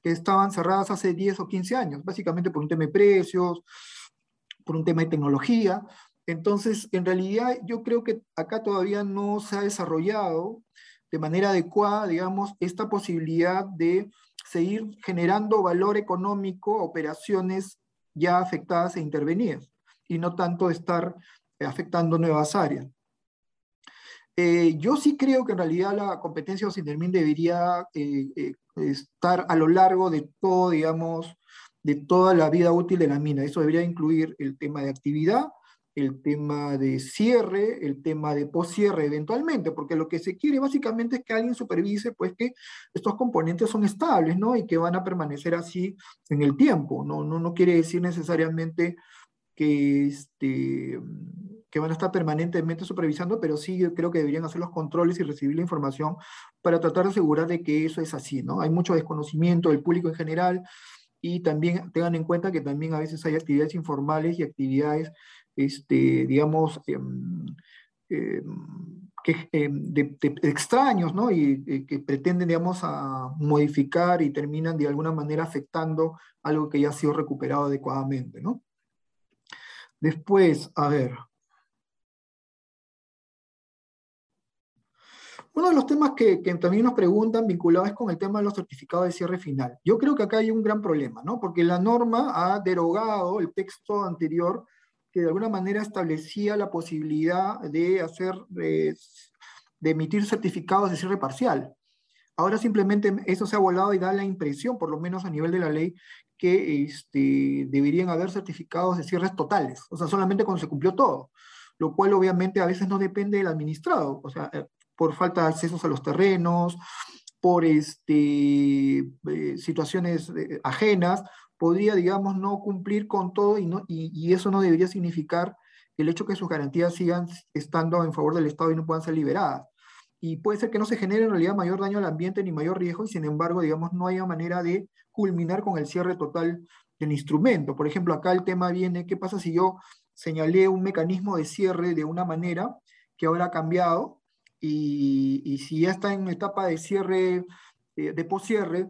que estaban cerradas hace 10 o 15 años, básicamente por un tema de precios, por un tema de tecnología. Entonces, en realidad, yo creo que acá todavía no se ha desarrollado de manera adecuada, digamos, esta posibilidad de seguir generando valor económico a operaciones ya afectadas e intervenidas, y no tanto estar afectando nuevas áreas. Eh, yo sí creo que en realidad la competencia OSINERMIN debería eh, eh, estar a lo largo de todo, digamos, de toda la vida útil de la mina. Eso debería incluir el tema de actividad, el tema de cierre, el tema de poscierre eventualmente, porque lo que se quiere básicamente es que alguien supervise pues que estos componentes son estables, ¿no? Y que van a permanecer así en el tiempo, ¿no? No, no quiere decir necesariamente que, este, que van a estar permanentemente supervisando, pero sí creo que deberían hacer los controles y recibir la información para tratar de asegurar de que eso es así, ¿no? Hay mucho desconocimiento del público en general y también tengan en cuenta que también a veces hay actividades informales y actividades, este, digamos, em, em, que, em, de, extraños, ¿no? Y, y, que pretenden, digamos, a modificar y terminan de alguna manera afectando algo que ya ha sido recuperado adecuadamente, ¿no? Después, a ver. Uno de los temas que, también nos preguntan vinculados es con el tema de los certificados de cierre final. Yo creo que acá hay un gran problema, ¿no? Porque la norma ha derogado el texto anterior que de alguna manera establecía la posibilidad de hacer, de, emitir certificados de cierre parcial. Ahora simplemente eso se ha volado y da la impresión, por lo menos a nivel de la ley, que este, deberían haber certificados de cierres totales, o sea, solamente cuando se cumplió todo, lo cual obviamente a veces no depende del administrado, o sea, eh, por falta de accesos a los terrenos, por este, eh, situaciones eh, ajenas, podría, digamos, no cumplir con todo y, no, y, eso no debería significar el hecho que sus garantías sigan estando en favor del Estado y no puedan ser liberadas. Y puede ser que no se genere en realidad mayor daño al ambiente ni mayor riesgo y sin embargo, digamos, no haya manera de culminar con el cierre total del instrumento. Por ejemplo, acá el tema viene, ¿qué pasa si yo señalé un mecanismo de cierre de una manera que ahora ha cambiado y, si ya está en etapa de cierre, eh, de poscierre,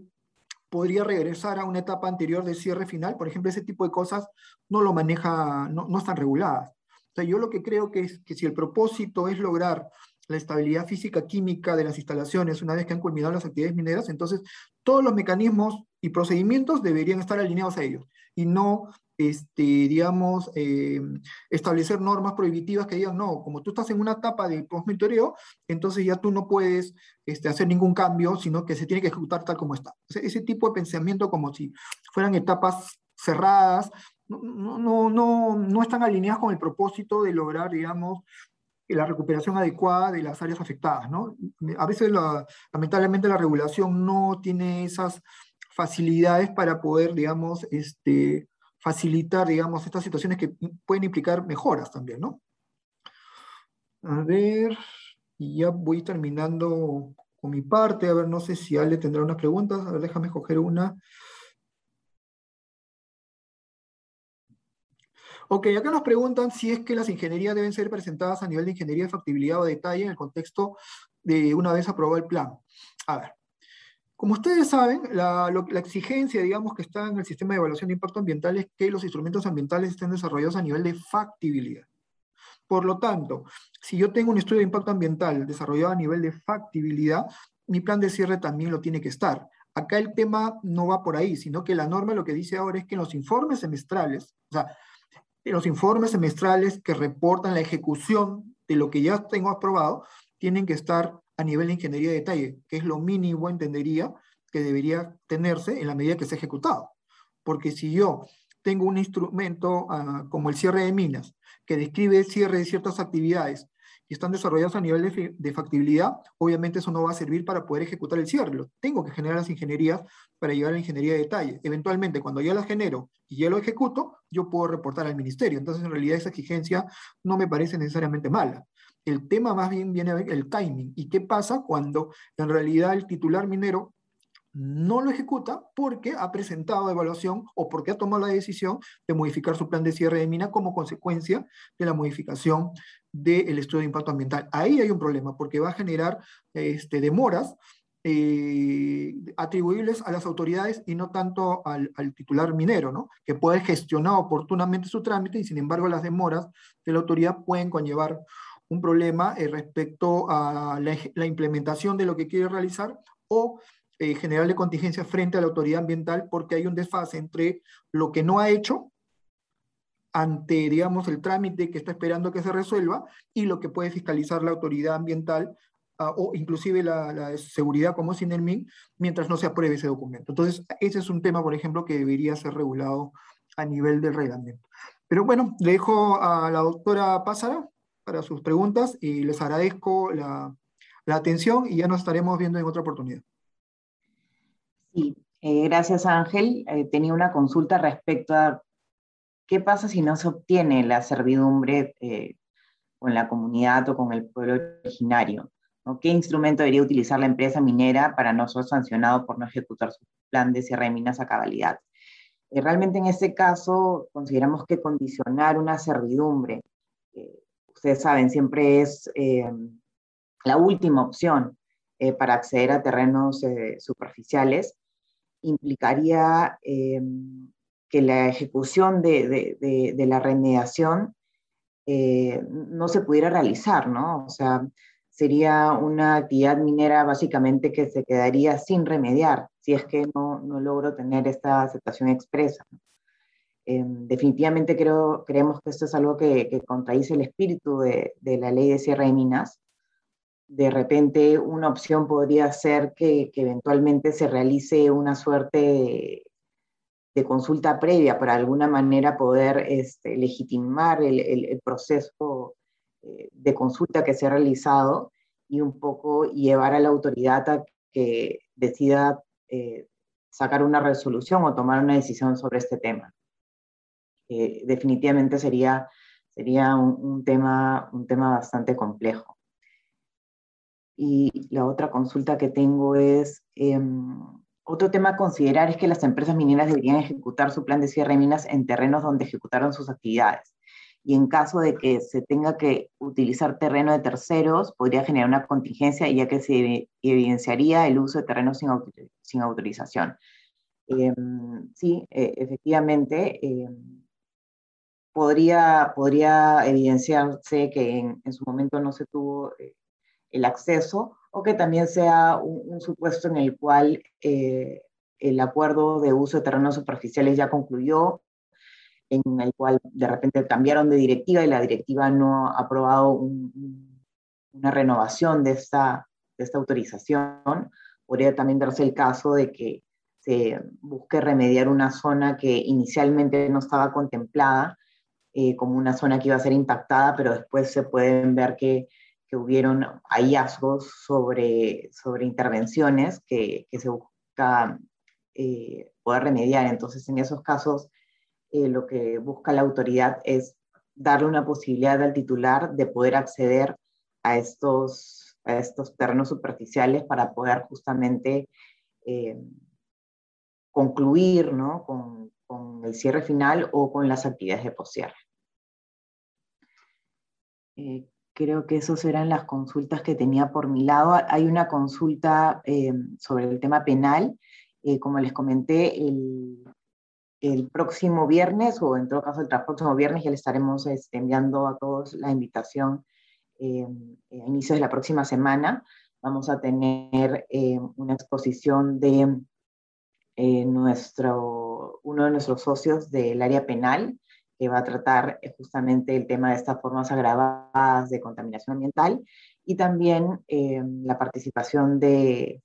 podría regresar a una etapa anterior de cierre final? Por ejemplo, ese tipo de cosas no lo maneja, no, no están reguladas. O sea, yo lo que creo que es que si el propósito es lograr la estabilidad física química de las instalaciones una vez que han culminado las actividades mineras, entonces todos los mecanismos y procedimientos deberían estar alineados a ellos y no, este, digamos, eh, establecer normas prohibitivas que digan, no, como tú estás en una etapa de post-monitoreo, entonces ya tú no puedes este, hacer ningún cambio, sino que se tiene que ejecutar tal como está. ese tipo de pensamiento como si fueran etapas cerradas, no, no, no, no están alineadas con el propósito de lograr, digamos, la recuperación adecuada de las áreas afectadas. ¿no? A veces, lamentablemente, la regulación no tiene esas facilidades para poder, digamos, este, facilitar, digamos, estas situaciones que pueden implicar mejoras también, ¿no? A ver, y ya voy terminando con mi parte, a ver, no sé si Ale tendrá unas preguntas, a ver, déjame escoger una. Ok, acá nos preguntan si es que las ingenierías deben ser presentadas a nivel de ingeniería de factibilidad o detalle en el contexto de una vez aprobado el plan. A ver, como ustedes saben, la, exigencia, digamos, que está en el sistema de evaluación de impacto ambiental es que los instrumentos ambientales estén desarrollados a nivel de factibilidad. Por lo tanto, si yo tengo un estudio de impacto ambiental desarrollado a nivel de factibilidad, mi plan de cierre también lo tiene que estar. Acá el tema no va por ahí, sino que la norma lo que dice ahora es que en los informes semestrales, o sea, en los informes semestrales que reportan la ejecución de lo que ya tengo aprobado, tienen que estar a nivel de ingeniería de detalle, que es lo mínimo, entendería, que debería tenerse en la medida que se ha ejecutado. Porque si yo tengo un instrumento ah, como el cierre de minas, que describe cierre de ciertas actividades y están desarrollados a nivel de, factibilidad, obviamente eso no va a servir para poder ejecutar el cierre. Tengo que generar las ingenierías para llevar la ingeniería de detalle. Eventualmente, cuando ya la genero y ya lo ejecuto, yo puedo reportar al ministerio. Entonces, en realidad, esa exigencia no me parece necesariamente mala. El tema más bien viene a ver el timing. ¿Y qué pasa cuando en realidad el titular minero no lo ejecuta porque ha presentado evaluación o porque ha tomado la decisión de modificar su plan de cierre de mina como consecuencia de la modificación del estudio de impacto ambiental. Ahí hay un problema porque va a generar este, demoras eh, atribuibles a las autoridades y no tanto al, titular minero, ¿no? que puede gestionar oportunamente su trámite y sin embargo las demoras de la autoridad pueden conllevar un problema eh, respecto a la, implementación de lo que quiere realizar o eh, generarle contingencia frente a la autoridad ambiental porque hay un desfase entre lo que no ha hecho ante, digamos, el trámite que está esperando que se resuelva y lo que puede fiscalizar la autoridad ambiental ah, o inclusive la, seguridad como SINERMIN mientras no se apruebe ese documento. Entonces, ese es un tema, por ejemplo, que debería ser regulado a nivel del reglamento. Pero bueno, le dejo a la doctora Pásara para sus preguntas y les agradezco la, atención y ya nos estaremos viendo en otra oportunidad. Sí, eh, gracias Ángel. Eh, tenía una consulta respecto a qué pasa si no se obtiene la servidumbre eh, con la comunidad o con el pueblo originario. ¿Qué instrumento debería utilizar la empresa minera para no ser sancionado por no ejecutar su plan de cierre de minas a cabalidad? realmente en este caso consideramos que condicionar una servidumbre ustedes saben, siempre es eh, la última opción eh, para acceder a terrenos eh, superficiales, implicaría que la ejecución de, la remediación no se pudiera realizar, ¿no? O sea, sería una actividad minera básicamente que se quedaría sin remediar si es que no, no logro tener esta aceptación expresa. Em, definitivamente creo, creemos que esto es algo que, que el espíritu de, la ley de cierre de minas. De repente una opción podría ser que, eventualmente se realice una suerte de, consulta previa para alguna manera poder este, legitimar el, el, proceso eh, de consulta que se ha realizado y un poco llevar a la autoridad a que decida eh, sacar una resolución o tomar una decisión sobre este tema definitivamente sería, sería un, tema, un tema bastante complejo. Y la otra consulta que tengo es, em, otro tema a considerar es que las empresas mineras deberían ejecutar su plan de cierre de minas en terrenos donde ejecutaron sus actividades. Y en caso de que se tenga que utilizar terreno de terceros, podría generar una contingencia ya que se evidenciaría el uso de terrenos sin, sin autorización. Em, sí, e, efectivamente, em, podría, podría evidenciarse que en, en, su momento no se tuvo eh, el acceso o que también sea un, supuesto en el cual eh, el acuerdo de uso de terrenos superficiales ya concluyó, en el cual de repente cambiaron de directiva y la directiva no ha aprobado una renovación de esta, de esta autorización. Podría también darse el caso de que se busque remediar una zona que inicialmente no estaba contemplada eh, como una zona que iba a ser impactada, pero después se pueden ver que, que hubieron hallazgos sobre, sobre intervenciones que, que se busca eh, poder remediar. Entonces, en esos casos, eh, lo que busca la autoridad es darle una posibilidad al titular de poder acceder a estos, a estos terrenos superficiales para poder justamente concluir ¿no? con, con, el cierre final o con las actividades de poscierre. Eh, creo que esas eran las consultas que tenía por mi lado. Hay una consulta eh, sobre el tema penal. como les comenté, el, el, próximo viernes, o en todo caso el próximo viernes, ya le estaremos este, enviando a todos la invitación a inicios de la próxima semana. Vamos a tener una exposición de nuestro, uno de nuestros socios del área penal, que va a tratar eh, justamente el tema de estas formas agravadas de contaminación ambiental y también eh, la participación de,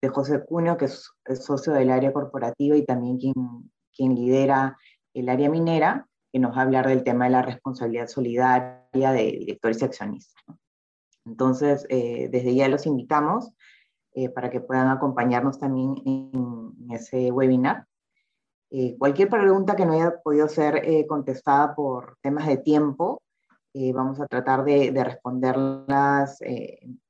de, José Cunio, que es, socio del área corporativa y también quien, quien lidera el área minera, que nos va a hablar del tema de la responsabilidad solidaria de directores y accionistas. Entonces, eh, desde ya los invitamos para que puedan acompañarnos también en ese webinar. Eh, cualquier pregunta que no haya podido ser eh, contestada por temas de tiempo, eh, vamos a tratar de, responderlas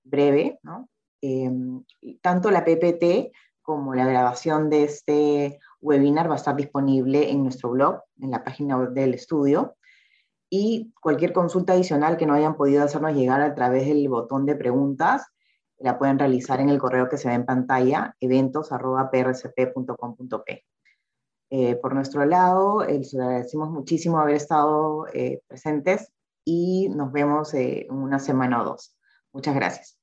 breve. ¿no? Em, tanto la PPT como la grabación de este webinar va a estar disponible en nuestro blog, en la página del estudio. Y cualquier consulta adicional que no hayan podido hacernos llegar a través del botón de preguntas, la pueden realizar en el correo que se ve en pantalla, eventos.prcp.com.p. Eh, por nuestro lado, eh, les agradecemos muchísimo haber estado eh, presentes y nos vemos en una semana o dos. Muchas gracias.